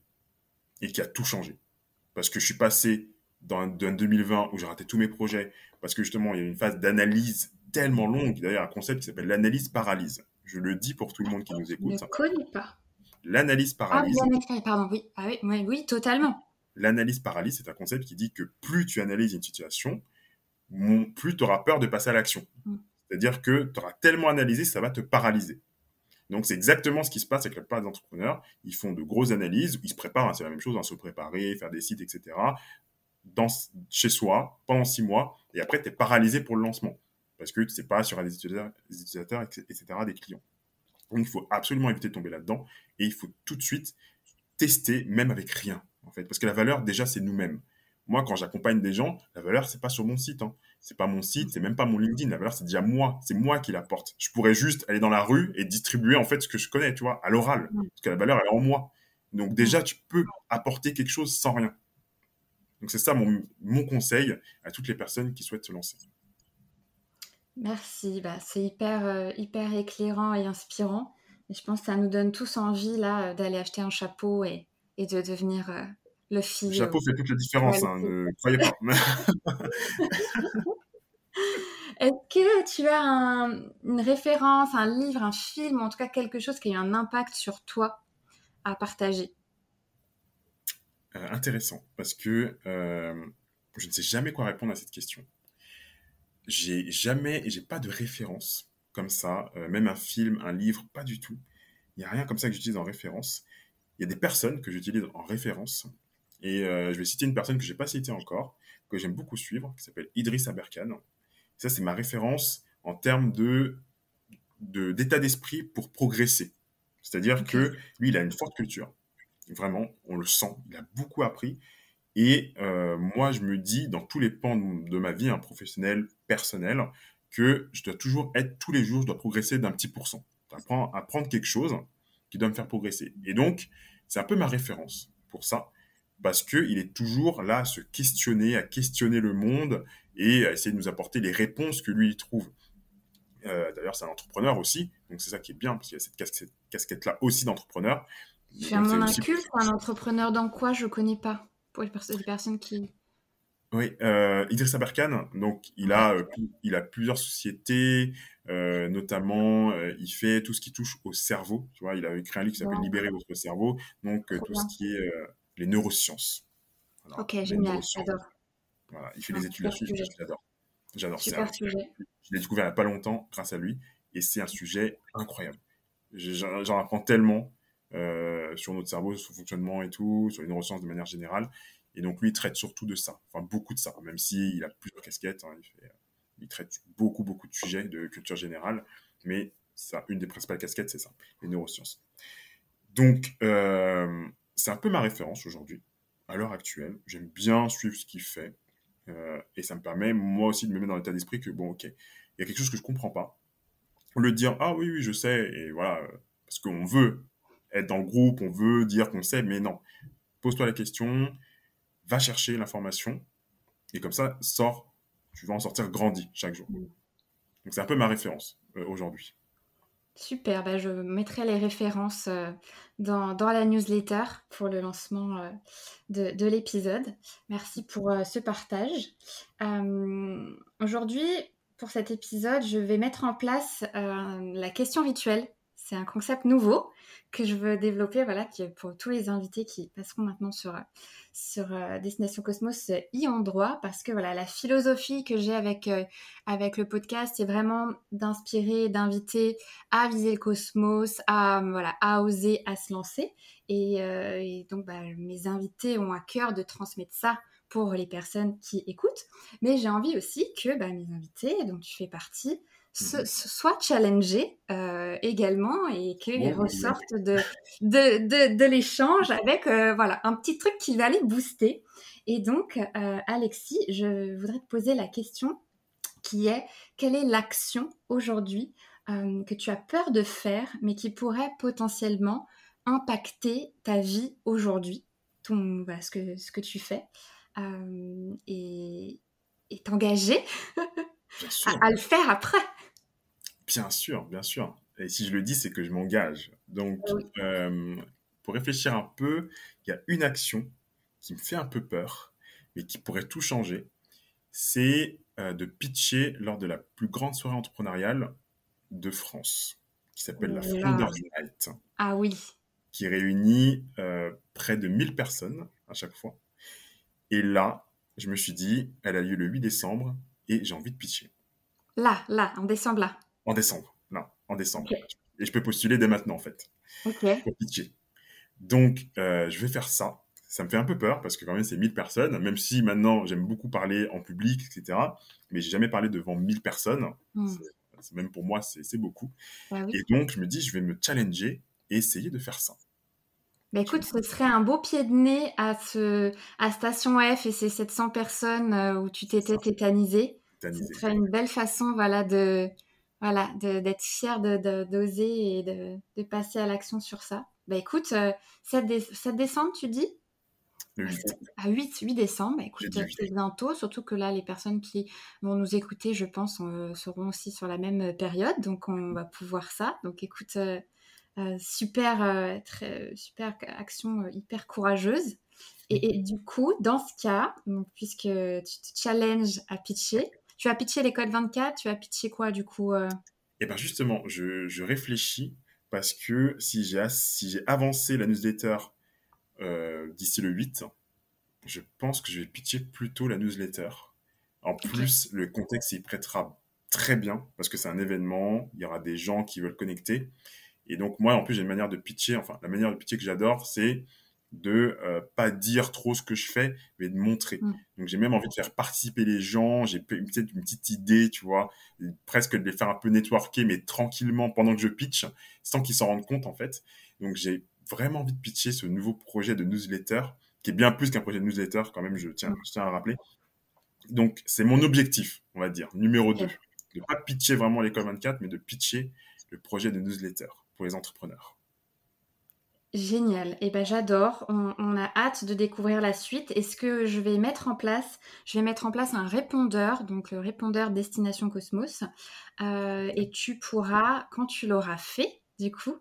Et qui a tout changé. Parce que je suis passé dans un, d'un 2020 où j'ai raté tous mes projets, parce que justement, il y a une phase d'analyse tellement longue. D'ailleurs, un concept qui s'appelle l'analyse paralyse. Je le dis pour tout le monde qui nous Je écoute. ne connais pas. L'analyse Ah, paralyse. écrit, pardon, oui. Ah, oui, oui, oui, totalement. L'analyse paralyse, c'est un concept qui dit que plus tu analyses une situation, plus tu auras peur de passer à l'action. Mm. C'est-à-dire que tu auras tellement analysé, ça va te paralyser. Donc c'est exactement ce qui se passe avec la plupart des entrepreneurs. Ils font de grosses analyses, ils se préparent, hein, c'est la même chose, hein, se préparer, faire des sites, etc. Dans, chez soi, pendant six mois, et après tu es paralysé pour le lancement. Parce que tu sais pas sur des utilisateurs, des utilisateurs, etc., des clients. Donc il faut absolument éviter de tomber là-dedans, et il faut tout de suite tester, même avec rien, en fait. Parce que la valeur, déjà, c'est nous-mêmes. Moi, quand j'accompagne des gens, la valeur, c'est pas sur mon site. Hein. C'est pas mon site, c'est même pas mon LinkedIn. La valeur, c'est déjà moi. C'est moi qui l'apporte. Je pourrais juste aller dans la rue et distribuer, en fait, ce que je connais, tu vois, à l'oral. Mm. Parce que la valeur, elle est en moi. Donc, déjà, tu peux apporter quelque chose sans rien. Donc, c'est ça mon, mon conseil à toutes les personnes qui souhaitent se lancer. Merci, bah, c'est hyper, euh, hyper éclairant et inspirant. Et je pense que ça nous donne tous envie là euh, d'aller acheter un chapeau et, et de devenir euh, le Le fil. chapeau fait toute la différence, Ouais, hein, ne croyez pas. Est-ce que tu as un- une référence, un livre, un film, ou en tout cas quelque chose qui a eu un impact sur toi à partager? Euh, intéressant, parce que je ne sais jamais quoi répondre à cette question. J'ai jamais, j'ai pas de référence comme ça, euh, même un film, un livre, pas du tout. Il n'y a rien comme ça que j'utilise en référence. Il y a des personnes que j'utilise en référence, et euh, je vais citer une personne que j'ai pas citée encore, que j'aime beaucoup suivre, qui s'appelle Idriss Aberkan. Ça, c'est ma référence en termes de de- d'état d'esprit pour progresser. C'est-à-dire Ok. que lui, il a une forte culture. Vraiment, on le sent. Il a beaucoup appris. Et euh, moi, je me dis, dans tous les pans de de ma vie, un professionnel, personnel, que je dois toujours être, tous les jours, je dois progresser d'un petit pourcent. apprendre, apprendre quelque chose qui doit me faire progresser. Et donc, c'est un peu ma référence pour ça, parce qu'il est toujours là à se questionner, à questionner le monde et à essayer de nous apporter les réponses que lui il trouve. Euh, D'ailleurs, c'est un entrepreneur aussi, donc c'est ça qui est bien, parce qu'il y a cette, casquette, casquette-là aussi d'entrepreneur. C'est un monde inculte, un entrepreneur dans quoi je connais pas, pour les, les personnes qui... Oui, euh, Idriss Aberkan, donc il a, euh, il a plusieurs sociétés, euh, notamment euh, il fait tout ce qui touche au cerveau. Tu vois, il a écrit un livre qui s'appelle Libérer votre cerveau, donc tout ce qui est les neurosciences. Voilà, ok, génial, j'adore. Voilà, il fait des études là-dessus, j'adore. J'adore ça. sujet. Je l'ai découvert il n'y a pas longtemps grâce à lui, et c'est un sujet incroyable. J'en apprends tellement sur notre cerveau, sur son fonctionnement et tout, sur les neurosciences de manière générale. Et donc, lui, il traite surtout de ça, enfin beaucoup de ça, même s'il a plusieurs casquettes. Hein, il, fait, il, traite beaucoup, beaucoup de sujets de culture générale, mais une des principales casquettes, c'est ça, les neurosciences. Donc, euh, c'est un peu ma référence aujourd'hui, à l'heure actuelle. J'aime bien suivre ce qu'il fait, euh, et ça me permet, moi aussi, de me mettre dans l'état d'esprit que, bon, ok, il y a quelque chose que je comprends pas. De dire, ah oui, oui, je sais, et voilà, euh, parce qu'on veut être dans le groupe, on veut dire qu'on sait, mais non. Pose-toi la question, va chercher l'information et comme ça, sors, tu vas en sortir grandi chaque jour. Donc c'est un peu ma référence euh, aujourd'hui. Super, bah je mettrai les références euh, dans, dans, la newsletter pour le lancement euh, de, de l'épisode. Merci pour euh, ce partage. aujourd'hui, pour cet épisode, je vais mettre en place la question rituelle. C'est un concept nouveau que je veux développer, voilà, pour tous les invités qui passeront maintenant sur, euh, Destination Cosmos euh, y ont droit, parce que voilà, la philosophie que j'ai avec, euh, avec le podcast, c'est vraiment d'inspirer, d'inviter à viser le cosmos, à, voilà, à oser, à se lancer. Et, donc, bah, mes invités ont à cœur de transmettre ça pour les personnes qui écoutent. Mais j'ai envie aussi que bah, mes invités, dont tu fais partie, Mhm. soit challengés euh, également et qu'ils ressortent de, de, de, de l'échange avec euh, voilà, un petit truc qui va les booster. Et donc, euh, Alexis, je voudrais te poser la question qui est quelle est l'action aujourd'hui que tu as peur de faire, mais qui pourrait potentiellement impacter ta vie aujourd'hui, ton, ce, que, ce que tu fais, et t'engager? à, le faire après. Bien sûr, bien sûr. Et si je le dis, c'est que je m'engage. Donc, euh, pour réfléchir un peu, il y a une action qui me fait un peu peur, mais qui pourrait tout changer. C'est euh, de pitcher lors de la plus grande soirée entrepreneuriale de France, qui s'appelle la Founders Night. Ah oui. Qui réunit euh, près de 1000 personnes à chaque fois. Et là, je me suis dit, elle a lieu le 8 décembre et j'ai envie de pitcher. Là, là, en décembre, là. En décembre. Non, en décembre. Et je peux postuler dès maintenant, en fait. Ok. Donc, euh, je vais faire ça. Ça me fait un peu peur parce que quand même, c'est 1000 personnes. Même si maintenant, j'aime beaucoup parler en public, etc. Mais j'ai jamais parlé devant 1000 personnes. Hmm. Même pour moi, c'est beaucoup. Bah et donc, je me dis, je vais me challenger et essayer de faire ça. Bah écoute, ce serait un beau pied de nez à, ce, à Station F et ces 700 personnes euh, où tu t'étais tétanisé. Ce serait une belle façon voilà, de, voilà, d'être fier d'oser et de, de, passer à l'action sur ça. Bah écoute, 7, euh, décembre, tu dis? Le 8. À 8, 8 décembre, bah, écoute, c'est bientôt, surtout que là, les personnes qui vont nous écouter, je pense, euh, seront aussi sur la même période, donc on va pouvoir ça. Donc écoute, euh, super, très, super action hyper courageuse. Et, et, du coup, dans ce cas, puisque tu te challenges à pitcher, tu as pitché l'école 24, tu as pitché quoi du coup euh? Eh bien justement, je, réfléchis parce que si j'ai si avancé la newsletter euh, d'ici le 8, je pense que je vais pitcher plutôt la newsletter. En plus, le contexte y prêtera très bien parce que c'est un événement, il y aura des gens qui veulent connecter. Et donc moi, en plus, j'ai une manière de pitcher, enfin la manière de pitcher que j'adore, c'est de euh, pas dire trop ce que je fais, mais de montrer. Mm. Donc j'ai même envie de faire participer les gens, j'ai peut-être une petite idée, tu vois, presque de les faire un peu networker, mais tranquillement pendant que je pitch, sans qu'ils s'en rendent compte en fait. Donc j'ai vraiment envie de pitcher ce nouveau projet de newsletter, qui est bien plus qu'un projet de newsletter quand même, je tiens, je tiens à rappeler. Donc c'est mon objectif, on va dire, numéro 2. De pas pitcher vraiment l'école 24, mais de pitcher le projet de newsletter les entrepreneurs. Génial. Et eh ben j'adore. On, a hâte de découvrir la suite. Est-ce que je vais mettre en place Je vais mettre en place un répondeur, donc le répondeur Destination Cosmos. Euh, et tu pourras, quand tu l'auras fait, du coup,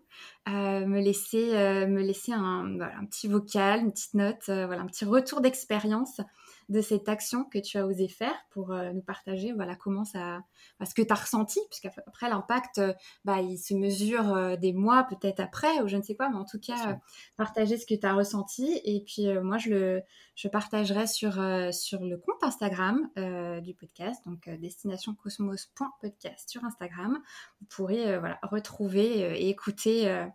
euh, me laisser, euh, me laisser un, un, petit vocal, une petite note, voilà, un petit retour d'expérience de cette action que tu as osé faire pour euh, nous partager voilà comment ça ce que tu as ressenti puisqu'après l'impact euh, bah, il se mesure euh, des mois peut-être après ou je ne sais quoi mais en tout cas partager ce que tu as ressenti. Et puis moi je le je partagerai sur sur le compte Instagram du podcast donc destinationcosmos.podcast sur Instagram. Vous pourrez voilà retrouver et écouter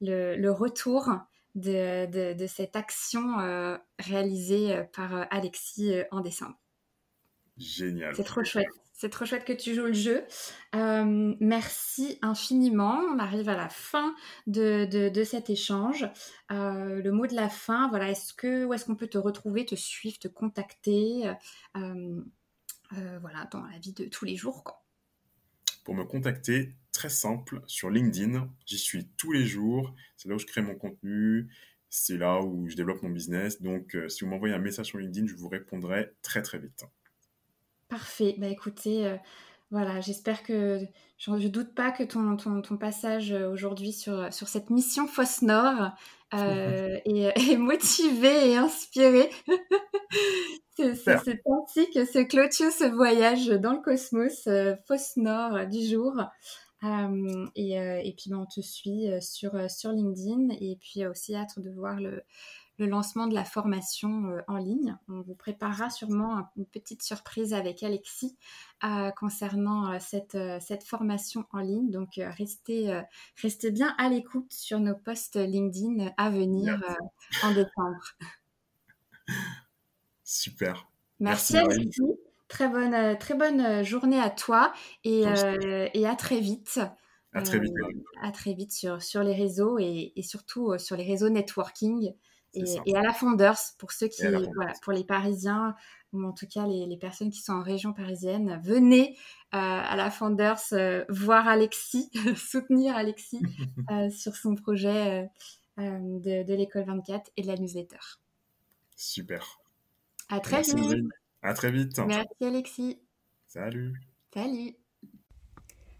le, le retour de, cette action euh, réalisée euh, par euh, Alexis en décembre. Génial. C'est trop chouette. C'est trop chouette que tu joues le jeu. merci infiniment. On arrive à la fin de, cet échange. le mot de la fin, voilà, est-ce que où est-ce qu'on peut te retrouver, te suivre, te contacter, voilà, dans la vie de tous les jours, quoi? Pour me contacter, très simple, sur LinkedIn, j'y suis tous les jours. C'est là où je crée mon contenu. C'est là où je développe mon business. Donc, euh, si vous m'envoyez un message sur LinkedIn, je vous répondrai très très vite. Parfait. Bah écoutez, euh, voilà, j'espère que je ne doute pas que ton, ton, ton passage euh, aujourd'hui sur, sur cette mission Fosse Nord est, motivé et inspiré. C'est ainsi que se clôture ce voyage dans le cosmos, euh, fausse nord du jour. Euh, et, et, puis ben, on te suit sur, sur LinkedIn et puis aussi hâte de voir le, le lancement de la formation en ligne. On vous préparera sûrement une petite surprise avec Alexis concernant cette, cette formation en ligne. Donc restez, restez bien à l'écoute sur nos posts LinkedIn à venir en décembre. Super. Merci, Alexis. Très bonne, euh, très bonne euh, journée à toi et, euh, et à très vite. À très vite. à très vite sur, sur les réseaux et, et surtout sur les réseaux networking et, et, à la Founders pour ceux qui, voilà, pour les Parisiens ou en tout cas les, les, personnes qui sont en région parisienne, venez à la Founders voir Alexis, soutenir Alexis sur son projet de, de l'école 24 et de la newsletter. Super. À très vite. À très vite. Merci Alexis. Salut. Salut.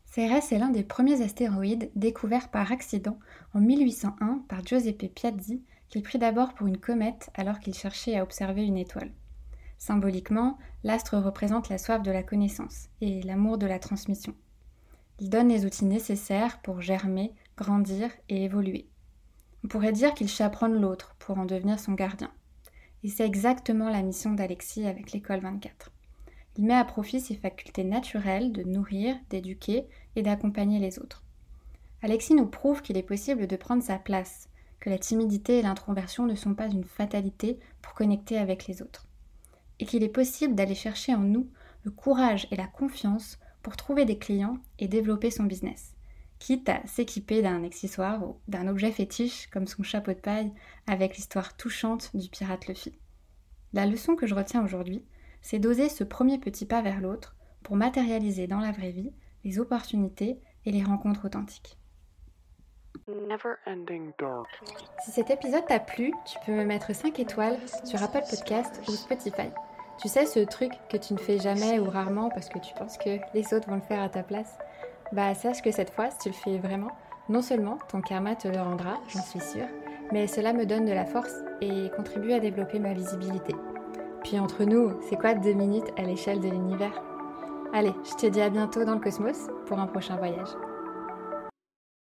Cérès est l'un des premiers astéroïdes découverts par accident en 1801 par Giuseppe Piazzi, qu'il prit d'abord pour une comète alors qu'il cherchait à observer une étoile. Symboliquement, l'astre représente la soif de la connaissance et l'amour de la transmission. Il donne les outils nécessaires pour germer, grandir et évoluer. On pourrait dire qu'il chaperonne l'autre pour en devenir son gardien. Et c'est exactement la mission d'Alexis avec l'école 24. Il met à profit ses facultés naturelles de nourrir, d'éduquer et d'accompagner les autres. Alexis nous prouve qu'il est possible de prendre sa place, que la timidité et l'introversion ne sont pas une fatalité pour connecter avec les autres, et qu'il est possible d'aller chercher en nous le courage et la confiance pour trouver des clients et développer son business quitte à s'équiper d'un accessoire ou d'un objet fétiche comme son chapeau de paille avec l'histoire touchante du pirate Luffy. La leçon que je retiens aujourd'hui, c'est d'oser ce premier petit pas vers l'autre pour matérialiser dans la vraie vie les opportunités et les rencontres authentiques. Si cet épisode t'a plu, tu peux me mettre 5 étoiles sur Apple Podcast ou Spotify. Tu sais ce truc que tu ne fais jamais ou rarement parce que tu penses que les autres vont le faire à ta place? Bah sache que cette fois, si tu le fais vraiment, non seulement ton karma te le rendra, j'en suis sûre, mais cela me donne de la force et contribue à développer ma visibilité. Puis entre nous, c'est quoi deux minutes à l'échelle de l'univers? Allez, je te dis à bientôt dans le cosmos pour un prochain voyage.